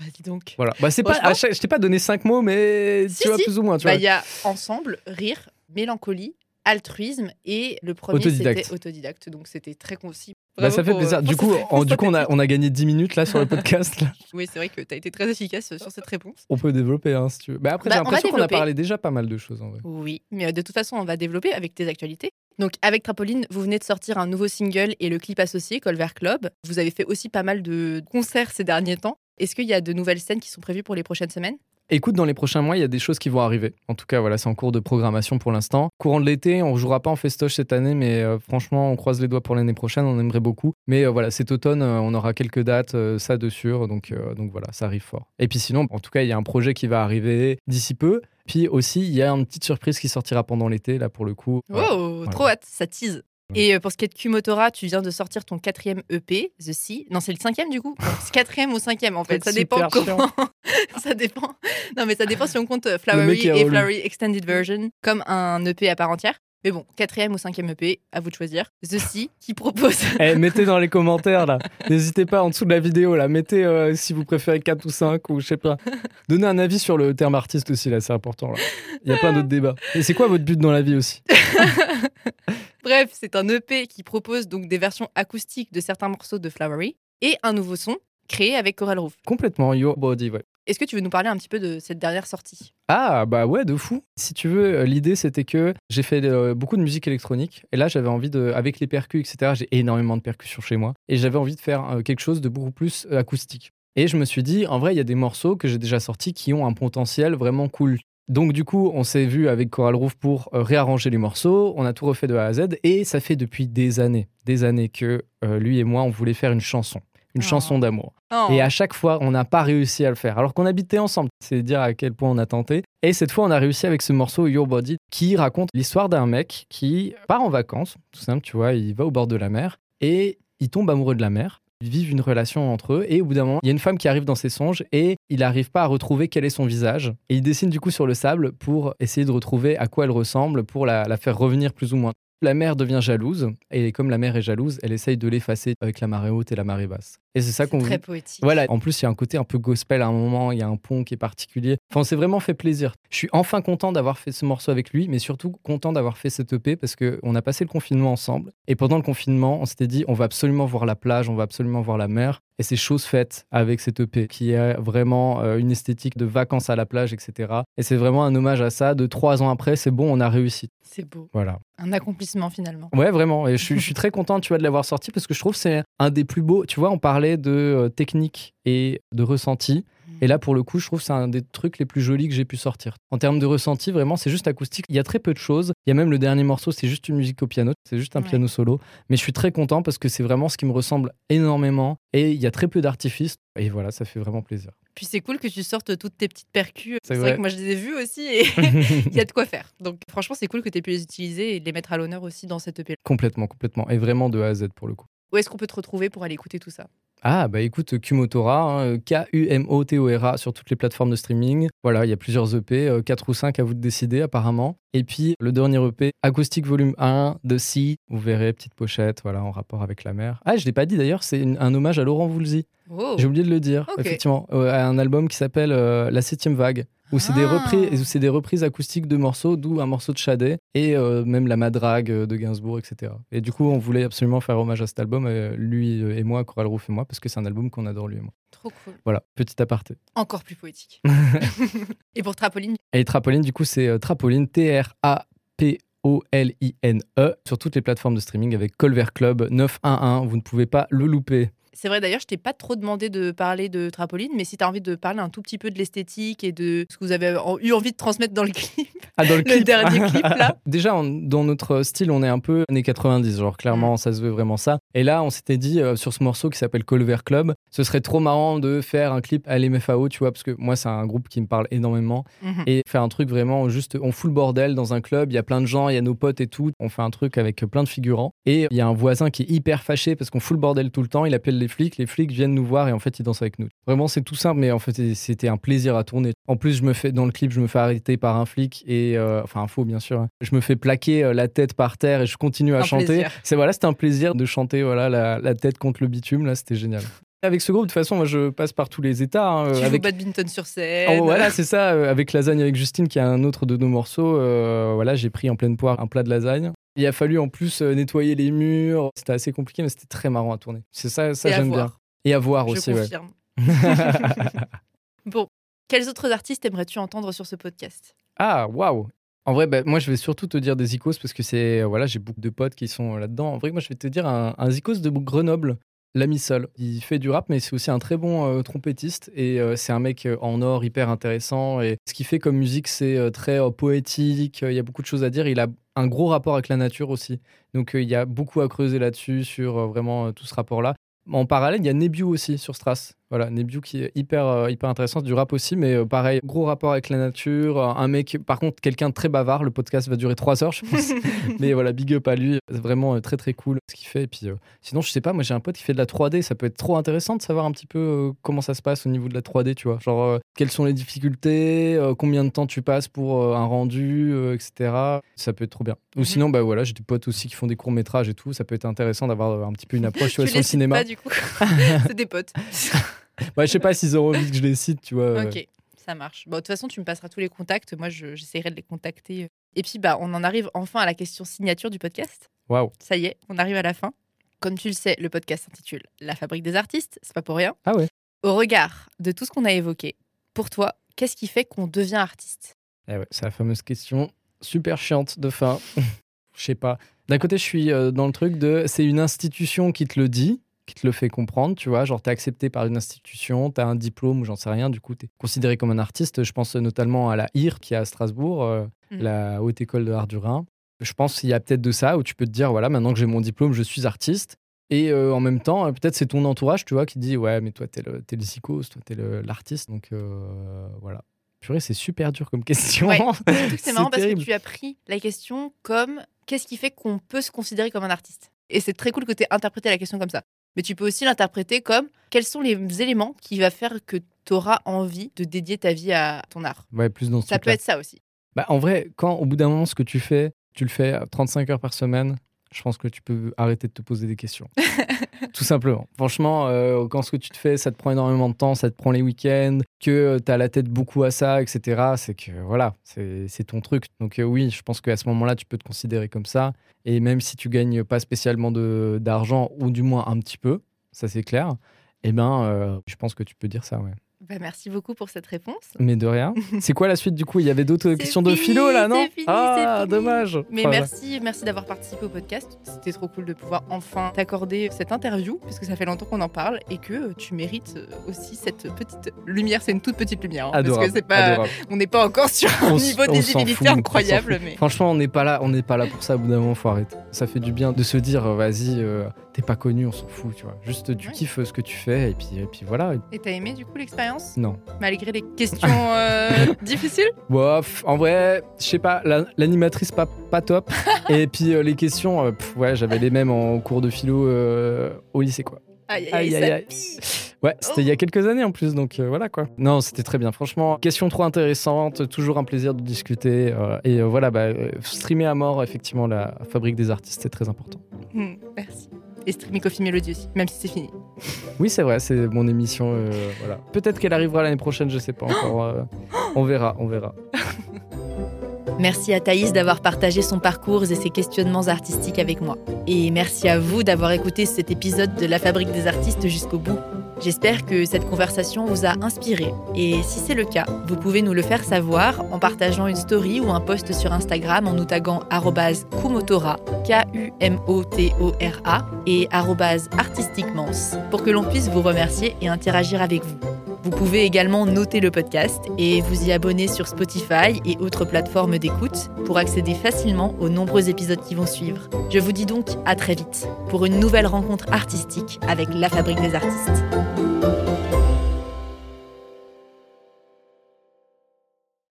Bah dis donc. Voilà. Bah, c'est pas, à chaque- je t'ai pas donné cinq mots, mais Si, tu vois si. plus ou moins. Tu Bah vois. il y a ensemble, rire, mélancolie, altruisme et le premier Autodidacte. c'était autodidacte. Donc c'était très concis. Bah, Bravo ça fait pour, plaisir. euh, Du pour coup, cette en- du coup, on a, on a gagné 10 minutes là sur le podcast. là. Oui, c'est vrai que tu as été très efficace sur cette réponse. On peut développer hein, si tu veux. Mais après, Bah, j'ai on va l'impression qu'on a développer. parlé déjà pas mal de choses en vrai. Oui, mais euh, de toute façon, on va développer avec tes actualités. Donc, avec Trapoline, vous venez de sortir un nouveau single et le clip associé, Colver Club. Vous avez fait aussi pas mal de concerts ces derniers temps. Est-ce qu'il y a de nouvelles scènes qui sont prévues pour les prochaines semaines? Écoute, dans les prochains mois, il y a des choses qui vont arriver. En tout cas, voilà, c'est en cours de programmation pour l'instant. Courant de l'été, on jouera pas en festoche cette année, mais euh, franchement, on croise les doigts pour l'année prochaine. On aimerait beaucoup. Mais euh, voilà, cet automne, euh, on aura quelques dates, ça de sûr. Donc, donc voilà, ça arrive fort. Et puis sinon, en tout cas, il y a un projet qui va arriver d'ici peu. Puis aussi, il y a une petite surprise qui sortira pendant l'été, là pour le coup. Voilà. Oh, trop hâte, ça tease. Et euh, pour ce qui est de Kumotora, tu viens de sortir ton quatrième EP, The Sea. Non, c'est le cinquième du coup? Quatrième ou cinquième en fait. Ça dépend comment. ça dépend. Non, mais ça dépend si on compte euh, Flowery et. Flowery Extended Version comme un EP à part entière. Mais bon, quatrième ou cinquième EP, à vous de choisir. The Sea qui propose. Eh, mettez dans les commentaires là. N'hésitez pas en dessous de la vidéo là. Mettez euh, si vous préférez 4 ou 5 ou je sais pas. Donnez un avis sur le terme artiste aussi là, c'est important là. Il y a plein d'autres débats. Et c'est quoi votre but dans la vie aussi? Bref, c'est un EP qui propose donc des versions acoustiques de certains morceaux de Flowery et un nouveau son créé avec Coral Roof. Complètement Your Body, ouais. Est-ce que tu veux nous parler un petit peu de cette dernière sortie? Ah bah ouais, de fou. Si tu veux, euh, l'idée c'était que j'ai fait euh, beaucoup de musique électronique et là j'avais envie de, avec les percus, etc. J'ai énormément de percussions chez moi et j'avais envie de faire euh, quelque chose de beaucoup plus euh, acoustique. Et je me suis dit, en vrai, il y a des morceaux que j'ai déjà sortis qui ont un potentiel vraiment cool. Donc du coup, on s'est vu avec Coral Roof pour réarranger les morceaux, on a tout refait de A à Z et ça fait depuis des années, des années que lui et moi on voulait faire une chanson, une Oh. chanson d'amour. Oh. Et à chaque fois, on n'a pas réussi à le faire, alors qu'on habitait ensemble. C'est dire à quel point on a tenté. Et cette fois, on a réussi avec ce morceau Your Body qui raconte l'histoire d'un mec qui part en vacances, tout simple, tu vois, il va au bord de la mer et il tombe amoureux de la mer. Ils vivent une relation entre eux et au bout d'un moment, il y a une femme qui arrive dans ses songes et il n'arrive pas à retrouver quel est son visage. Et il dessine du coup sur le sable pour essayer de retrouver à quoi elle ressemble, pour la, la faire revenir plus ou moins. La mère devient jalouse et comme la mère est jalouse, elle essaye de l'effacer avec la marée haute et la marée basse. Et c'est ça qu'on très poétique. voilà, en plus, il y a un côté un peu gospel à un moment, il y a un pont qui est particulier. Enfin, on s'est vraiment fait plaisir. Je suis enfin content d'avoir fait ce morceau avec lui, mais surtout content d'avoir fait cette EP parce qu'on a passé le confinement ensemble. Et pendant le confinement, on s'était dit, on va absolument voir la plage, on va absolument voir la mer. Et c'est chose faite avec cette EP qui est vraiment euh, une esthétique de vacances à la plage, etc. Et c'est vraiment un hommage à ça. De trois ans après, c'est bon, on a réussi. C'est beau. Voilà. Un accomplissement finalement. Ouais, vraiment. Et je suis, je suis très content, tu vois, de l'avoir sorti parce que je trouve que c'est un des plus beaux. Tu vois, on parlait de euh, technique et de ressenti. Et là, pour le coup, je trouve que c'est un des trucs les plus jolis que j'ai pu sortir. En termes de ressenti, vraiment, c'est juste acoustique. Il y a très peu de choses. Il y a même le dernier morceau, c'est juste une musique au piano. C'est juste un Ouais. piano solo. Mais je suis très content parce que c'est vraiment ce qui me ressemble énormément. Et il y a très peu d'artifices. Et voilà, ça fait vraiment plaisir. Puis c'est cool que tu sortes toutes tes petites percus. C'est C'est vrai vrai. que moi je les ai vues aussi et il y a de quoi faire. Donc franchement, c'est cool que tu aies pu les utiliser et les mettre à l'honneur aussi dans cette EP. complètement, complètement. Et vraiment de A à Z pour le coup. Où est-ce qu'on peut te retrouver pour aller écouter tout ça? Ah, bah écoute, Kumotora, hein, K-U-M-O-T-O-R-A sur toutes les plateformes de streaming. Voilà, il y a plusieurs EP, 4 ou 5 à vous de décider apparemment. Et puis le dernier EP, Acoustic Volume 1 de C. Vous verrez, petite pochette, voilà, en rapport avec la mer. Ah, je l'ai pas dit d'ailleurs, c'est un hommage à Laurent Voulzy. Oh. J'ai oublié de le dire, effectivement. euh, à un album qui s'appelle euh, La Septième Vague. Où c'est des, Ah. reprises, c'est des reprises acoustiques de morceaux, d'où un morceau de Chadet et euh, même la Madrague euh, de Gainsbourg, etc. Et du coup, on voulait absolument faire hommage à cet album, euh, lui et moi, Coral Roof et moi, parce que c'est un album qu'on adore lui et moi. Trop cool. Voilà, petit aparté. Encore plus poétique. et pour Trapoline, Et Trapoline, du coup, c'est Trapoline, T-R-A-P-O-L-I-N-E, E, sur toutes les plateformes de streaming avec Colver Club 911. Vous ne pouvez pas le louper. C'est vrai d'ailleurs, je t'ai pas trop demandé de parler de Trapoline, mais si tu as envie de parler un tout petit peu de l'esthétique et de ce que vous avez en- eu envie de transmettre dans le clip. Ah, dans le, clip. dernier clip, là. Déjà, on- dans notre style, on est un peu années 90, genre Mm. clairement, ça se veut vraiment ça. Et là, on s'était dit euh, sur ce morceau qui s'appelle Colver Club, ce serait trop marrant de faire un clip à l'MFAO, tu vois, parce que moi, c'est un groupe qui me parle énormément. Mhm. Et faire un truc vraiment juste, on fout le bordel dans un club, il y a plein de gens, il y a nos potes et tout. On fait un truc avec plein de figurants. Et il y a un voisin qui est hyper fâché parce qu'on fout le bordel tout le temps. Il appelle les flics, les flics viennent nous voir et en fait, ils dansent avec nous. Vraiment, c'est tout simple, mais en fait, c'était un plaisir à tourner. En plus, je me fais, dans le clip, je me fais arrêter par un flic et, euh, enfin, un faux, bien sûr. hein. Je me fais plaquer euh, la tête par terre et je continue à Un chanter. C'est voilà, c'était un plaisir de chanter voilà, la, la tête contre le bitume. Là, c'était génial. Avec ce groupe, de toute façon, moi, je passe par tous les états. hein, Tu joues avec... badminton sur scène. Oh, voilà, c'est ça. euh, Avec lasagne avec Justine, qui est un autre de nos morceaux, euh, voilà, j'ai pris en pleine poire un plat de lasagne. Il a fallu en plus euh, nettoyer les murs. C'était assez compliqué, mais c'était très marrant à tourner. C'est ça, ça j'aime bien. Et à voir Je aussi, ouais. confirme. Bon, quels autres artistes aimerais-tu entendre sur ce podcast? Ah, waouh En vrai, bah, moi, je vais surtout te dire des Zikos parce que c'est. Voilà, j'ai beaucoup de potes qui sont là-dedans. En vrai, moi, je vais te dire un, un Zikos de Grenoble, l'ami Sol. Il fait du rap, mais c'est aussi un très bon euh, trompettiste. Et euh, c'est un mec euh, en or hyper intéressant. Et ce qu'il fait comme musique, c'est très poétique. Il y a beaucoup de choses à dire. Il a un gros rapport avec la nature aussi. Donc, il y a beaucoup à creuser là-dessus, sur vraiment tout ce rapport-là. En parallèle, il y a Nebiu aussi sur Strass. Voilà, Nebiu qui est hyper, euh, hyper intéressant, c'est du rap aussi, mais euh, pareil, gros rapport avec la nature. euh, Un mec, par contre, quelqu'un de très bavard. Le podcast va durer trois heures, je pense. mais voilà, big up à lui. C'est vraiment très très cool ce qu'il fait. Et puis, euh, sinon, je sais pas, moi j'ai un pote qui fait de la 3D. Ça peut être trop intéressant de savoir un petit peu euh, comment ça se passe au niveau de la 3D, tu vois. Genre, euh, quelles sont les difficultés, combien de temps tu passes pour un rendu, etc. Ça peut être trop bien. Ou Mhm. sinon, bah voilà, j'ai des potes aussi qui font des courts métrages et tout. Ça peut être intéressant d'avoir un petit peu une approche tu vois, sur le cinéma. pas du coup C'est des potes. Bah, je sais pas s'ils auront envie que je les cite, tu vois. euh. Ok, ça marche. Bon, de toute façon, tu me passeras tous les contacts. Moi, je- j'essaierai de les contacter. Et puis, bah, on en arrive enfin à la question signature du podcast. Waouh. Ça y est, on arrive à la fin. Comme tu le sais, le podcast s'intitule La fabrique des artistes. C'est pas pour rien. Ah ouais. Au regard de tout ce qu'on a évoqué, pour toi, qu'est-ce qui fait qu'on devient artiste? Eh ouais, c'est la fameuse question super chiante de fin. Je sais pas. D'un côté, je suis euh, dans le truc de c'est une institution qui te le dit, qui te le fait comprendre, tu vois. Genre, t'es accepté par une institution, t'as un diplôme ou j'en sais rien, du coup, t'es considéré comme un artiste. Je pense notamment à la IR qui est à Strasbourg, euh, Mm. la Haute École de l'Art du Rhin. Je pense qu'il y a peut-être de ça où tu peux te dire voilà, maintenant que j'ai mon diplôme, je suis artiste. Et euh, en même temps, euh, peut-être c'est ton entourage, tu vois, qui dit ouais, mais toi, t'es le, t'es le psychos, toi, t'es l'artiste. Donc euh, voilà. Purée, c'est super dur comme question. Ouais. C'est marrant parce que tu as pris la question comme qu'est-ce qui fait qu'on peut se considérer comme un artiste? Et c'est très cool que tu aies interprété la question comme ça. Mais tu peux aussi l'interpréter comme quels sont les éléments qui va faire que tu auras envie de dédier ta vie à ton art? Ouais, plus dans ce Ça peut être ça aussi. Bah, en vrai, quand au bout d'un moment, ce que tu fais, tu le fais à 35 heures par semaine, je pense que tu peux arrêter de te poser des questions. Tout simplement. Franchement, euh, quand ce que tu te fais, ça te prend énormément de temps, ça te prend les week-ends, que tu as la tête beaucoup à ça, etc., c'est que voilà, c'est ton truc. Donc euh, oui, je pense qu'à ce moment-là, tu peux te considérer comme ça. Et même si tu gagnes pas spécialement d'argent, ou du moins un petit peu, ça c'est clair, eh ben, euh, je pense que tu peux dire ça, ouais. Bah, merci beaucoup pour cette réponse. Mais de rien. C'est quoi la suite du coup? Il y avait d'autres questions de philo là, non? fini, Ah, dommage. Mais merci, merci d'avoir participé au podcast. C'était trop cool de pouvoir enfin t'accorder cette interview, puisque ça fait longtemps qu'on en parle et que tu mérites aussi cette petite lumière. C'est une toute petite lumière, hein, parce Adorable, que c'est pas, adorable. on n'est pas encore sur un On niveau de visibilité incroyable, mais Franchement, on n'est pas là, on n'est pas là pour ça. Au bout d'un moment, faut arrêter. Ça fait du bien de se dire, euh, vas-y, euh, t'es pas connu, on s'en fout, tu vois. Juste, tu Ouais. kiffes ce que tu fais et puis, et puis voilà. et t'as aimé du coup l'expérience? Non. malgré les questions euh, difficiles. Bof, en vrai, je sais pas, la- l'animatrice pas, pas top. et puis euh, les questions, euh, pff, ouais, j'avais les mêmes en cours de philo au lycée, quoi. Aïe aïe Aïe, aïe. Ouais, c'était il y a quelques années en plus, donc voilà quoi. Non, c'était très bien. Franchement, question trop intéressante, toujours un plaisir de discuter. et voilà, bah, streamer à mort, effectivement, la fabrique des artistes, c'est très important. Hmm, merci. Et Streamy Coffee Melody aussi, même si c'est fini. Oui, c'est vrai, c'est mon émission. euh, voilà. Peut-être qu'elle arrivera l'année prochaine, je sais pas encore. euh, on verra, on verra. Merci à Thaïs d'avoir partagé son parcours et ses questionnements artistiques avec moi. Et merci à vous d'avoir écouté cet épisode de La Fabrique des artistes jusqu'au bout. J'espère que cette conversation vous a inspiré. Et si c'est le cas, vous pouvez nous le faire savoir en partageant une story ou un post sur Instagram en nous taguant kumotora, K-U-M-O-T-O-R-A, et arrobase artistiquemance, pour que l'on puisse vous remercier et interagir avec vous. Vous pouvez également noter le podcast et vous y abonner sur Spotify et autres plateformes d'écoute pour accéder facilement aux nombreux épisodes qui vont suivre. Je vous dis donc à très vite pour une nouvelle rencontre artistique avec la Fabrique des artistes.